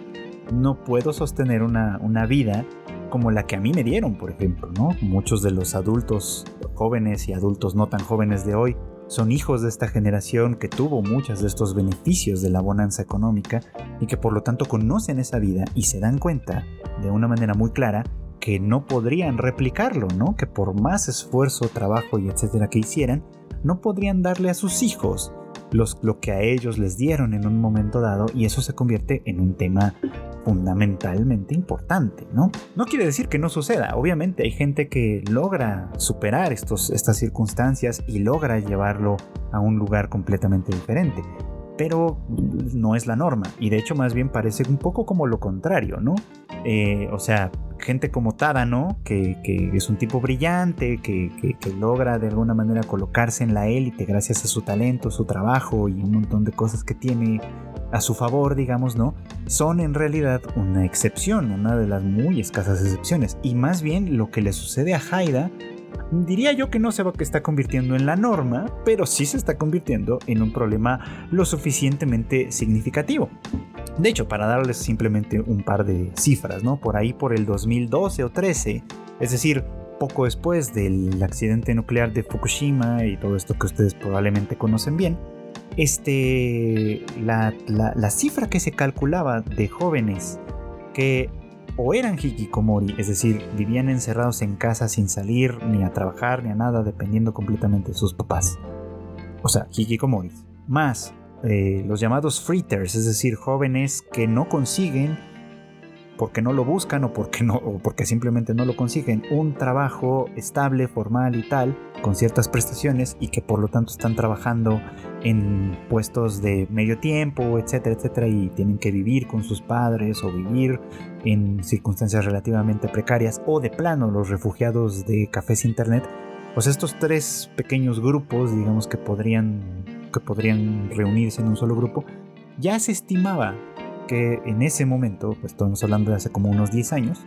no puedo sostener una, una vida como la que a mí me dieron, por ejemplo, ¿no? Muchos de los adultos jóvenes y adultos no tan jóvenes de hoy son hijos de esta generación que tuvo muchos de estos beneficios de la bonanza económica y que por lo tanto conocen esa vida y se dan cuenta de una manera muy clara que no podrían replicarlo, ¿no? Que por más esfuerzo, trabajo y etcétera que hicieran, no podrían darle a sus hijos lo que a ellos les dieron en un momento dado y eso se convierte en un tema fundamentalmente importante, ¿no? No quiere decir que no suceda, obviamente hay gente que logra superar estos, estas circunstancias y logra llevarlo a un lugar completamente diferente, pero no es la norma y de hecho más bien parece un poco como lo contrario, ¿no? Eh, o sea, gente como Tadano, que, es un tipo brillante, que, que, logra de alguna manera colocarse en la élite gracias a su talento, su trabajo y un montón de cosas que tiene a su favor, digamos, ¿no? Son en realidad una excepción, una de las muy escasas excepciones. Y más bien lo que le sucede a Haida diría yo que no se va que está convirtiendo en la norma, pero sí se está convirtiendo en un problema lo suficientemente significativo. De hecho, para darles simplemente un par de cifras, ¿no? Por ahí por el 2012 o 13, es decir, poco después del accidente nuclear de Fukushima y todo esto que ustedes probablemente conocen bien, este, la, la cifra que se calculaba de jóvenes que o eran hikikomori, es decir, vivían encerrados en casa sin salir ni a trabajar ni a nada, dependiendo completamente de sus papás. O sea, hikikomoris. Más eh, los llamados freeters, es decir, jóvenes que no consiguen porque no lo buscan o porque no o porque simplemente no lo consiguen un trabajo estable, formal y tal con ciertas prestaciones y que por lo tanto están trabajando en puestos de medio tiempo, etcétera, etcétera y tienen que vivir con sus padres o vivir en circunstancias relativamente precarias o de plano los refugiados de cafés internet, pues estos tres pequeños grupos, digamos que podrían que podrían reunirse en un solo grupo, ya se estimaba que en ese momento, pues estamos hablando de hace como unos 10 años,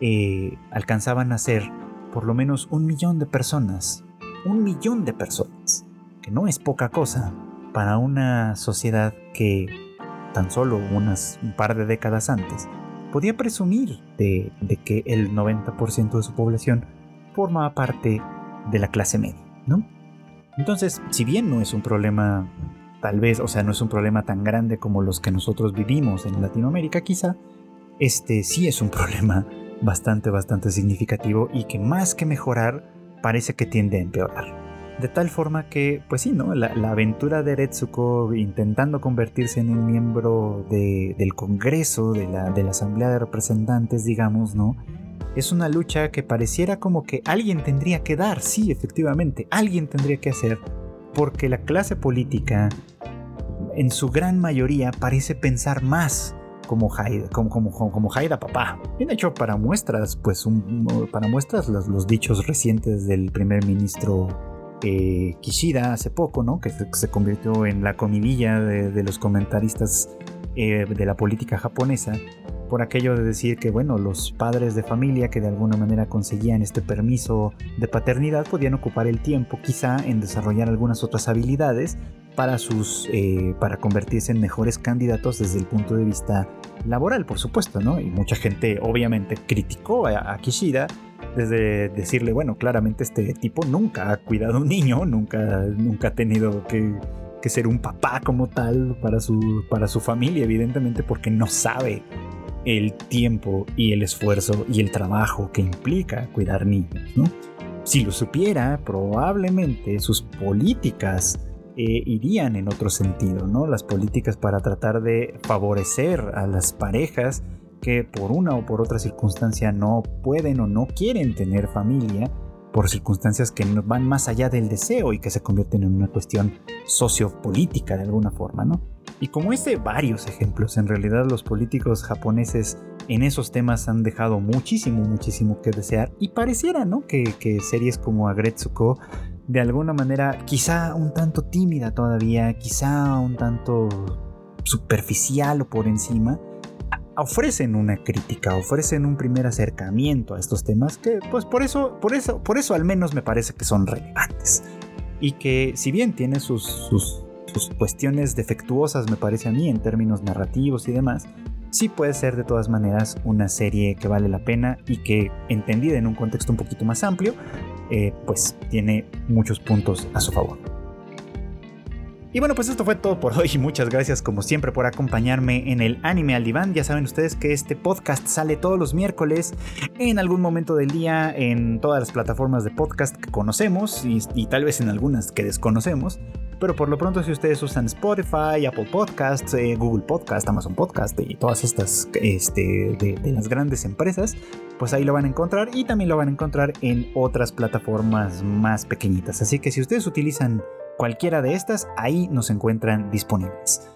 eh, alcanzaban a ser por lo menos un millón de personas. Un millón de personas. Que no es poca cosa para una sociedad que tan solo unas un par de décadas antes podía presumir de, de que el 90% de su población formaba parte de la clase media, ¿no? Entonces, si bien no es un problema, tal vez, o sea, no es un problema tan grande como los que nosotros vivimos en Latinoamérica, quizá, este sí es un problema bastante, bastante significativo y que más que mejorar, parece que tiende a empeorar. De tal forma que, pues sí, ¿no? La, aventura de Retsuko intentando convertirse en un miembro del Congreso, de la, de la Asamblea de Representantes, digamos, ¿no? es una lucha que pareciera como que alguien tendría que dar, sí, efectivamente, alguien tendría que hacer, porque la clase política en su gran mayoría parece pensar más como Haida, como, como, como, Haida papá. Bien hecho para muestras, pues para muestras los, los, dichos recientes del primer ministro eh, Kishida hace poco, ¿no? Que se, convirtió en la comidilla de, los comentaristas eh, de la política japonesa por aquello de decir que, bueno, los padres de familia que de alguna manera conseguían este permiso de paternidad podían ocupar el tiempo quizá en desarrollar algunas otras habilidades para, sus, eh, para convertirse en mejores candidatos desde el punto de vista laboral, por supuesto, ¿no? Y mucha gente obviamente criticó a, Kishida desde decirle, bueno, claramente este tipo nunca ha cuidado a un niño, nunca, nunca ha tenido que, que ser un papá como tal para su, para su familia, evidentemente porque no sabe el tiempo y el esfuerzo y el trabajo que implica cuidar niños. ¿no? Si lo supiera, probablemente sus políticas eh, irían en otro sentido, ¿no? Las políticas para tratar de favorecer a las parejas que por una o por otra circunstancia no pueden o no quieren tener familia, por circunstancias que van más allá del deseo y que se convierten en una cuestión sociopolítica de alguna forma, ¿no? Y como este varios ejemplos, en realidad los políticos japoneses en esos temas han dejado muchísimo, muchísimo que desear y pareciera, ¿no? Que, que series como Agretsuko de alguna manera quizá un tanto tímida todavía, quizá un tanto superficial o por encima, ofrecen una crítica, ofrecen un primer acercamiento a estos temas que pues por eso, por eso, por eso al menos me parece que son relevantes. Y que si bien tiene sus, sus, cuestiones defectuosas, me parece a mí, en términos narrativos y demás, sí puede ser de todas maneras una serie que vale la pena y que, entendida en un contexto un poquito más amplio, eh, pues tiene muchos puntos a su favor. Y bueno, pues esto fue todo por hoy. Muchas gracias como siempre por acompañarme en el Anime al Diván. Ya saben ustedes que este podcast sale todos los miércoles en algún momento del día en todas las plataformas de podcast que conocemos y, tal vez en algunas que desconocemos. Pero por lo pronto si ustedes usan Spotify, Apple Podcasts, eh, Google Podcast, Amazon Podcast y todas estas este, de, de las grandes empresas, pues ahí lo van a encontrar y también lo van a encontrar en otras plataformas más pequeñitas. Así que si ustedes utilizan cualquiera de estas, ahí nos encuentran disponibles.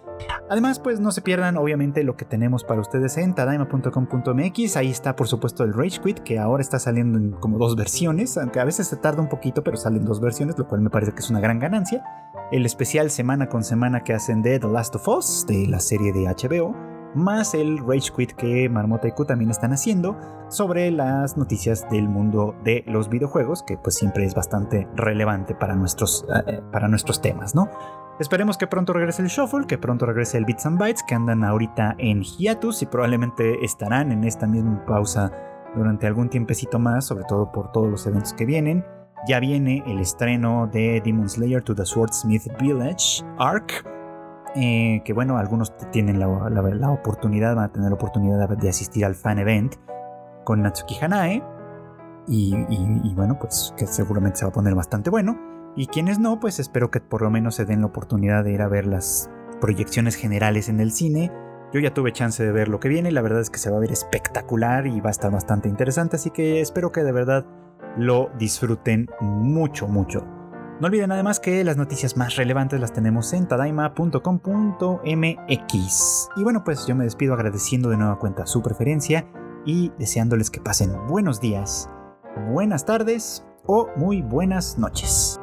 Además, pues no se pierdan obviamente lo que tenemos para ustedes en tadaima.com.mx. Ahí está, por supuesto, el Rage Quit, que ahora está saliendo en como dos versiones, aunque a veces se tarda un poquito, pero salen dos versiones, lo cual me parece que es una gran ganancia. El especial semana con semana que hacen de The Last of Us, de la serie de HBO más el Rage Quit que Marmota y Q también están haciendo sobre las noticias del mundo de los videojuegos, que pues siempre es bastante relevante para nuestros, eh, eh, para nuestros temas, ¿no? Esperemos que pronto regrese el Shuffle, que pronto regrese el Bits and Bytes, que andan ahorita en hiatus y probablemente estarán en esta misma pausa durante algún tiempecito más, sobre todo por todos los eventos que vienen. Ya viene el estreno de Demon Slayer to the Swordsmith Village Arc, eh, que bueno, algunos tienen la, oportunidad, van a tener la oportunidad de, asistir al fan event con Natsuki Hanae. Y, bueno, pues que seguramente se va a poner bastante bueno. Y quienes no, pues espero que por lo menos se den la oportunidad de ir a ver las proyecciones generales en el cine. Yo ya tuve chance de ver lo que viene y la verdad es que se va a ver espectacular y va a estar bastante interesante, así que espero que de verdad lo disfruten mucho, mucho. No olviden además que las noticias más relevantes las tenemos en tadaima.com.mx. Y bueno, pues yo me despido agradeciendo de nueva cuenta su preferencia y deseándoles que pasen buenos días, buenas tardes o muy buenas noches.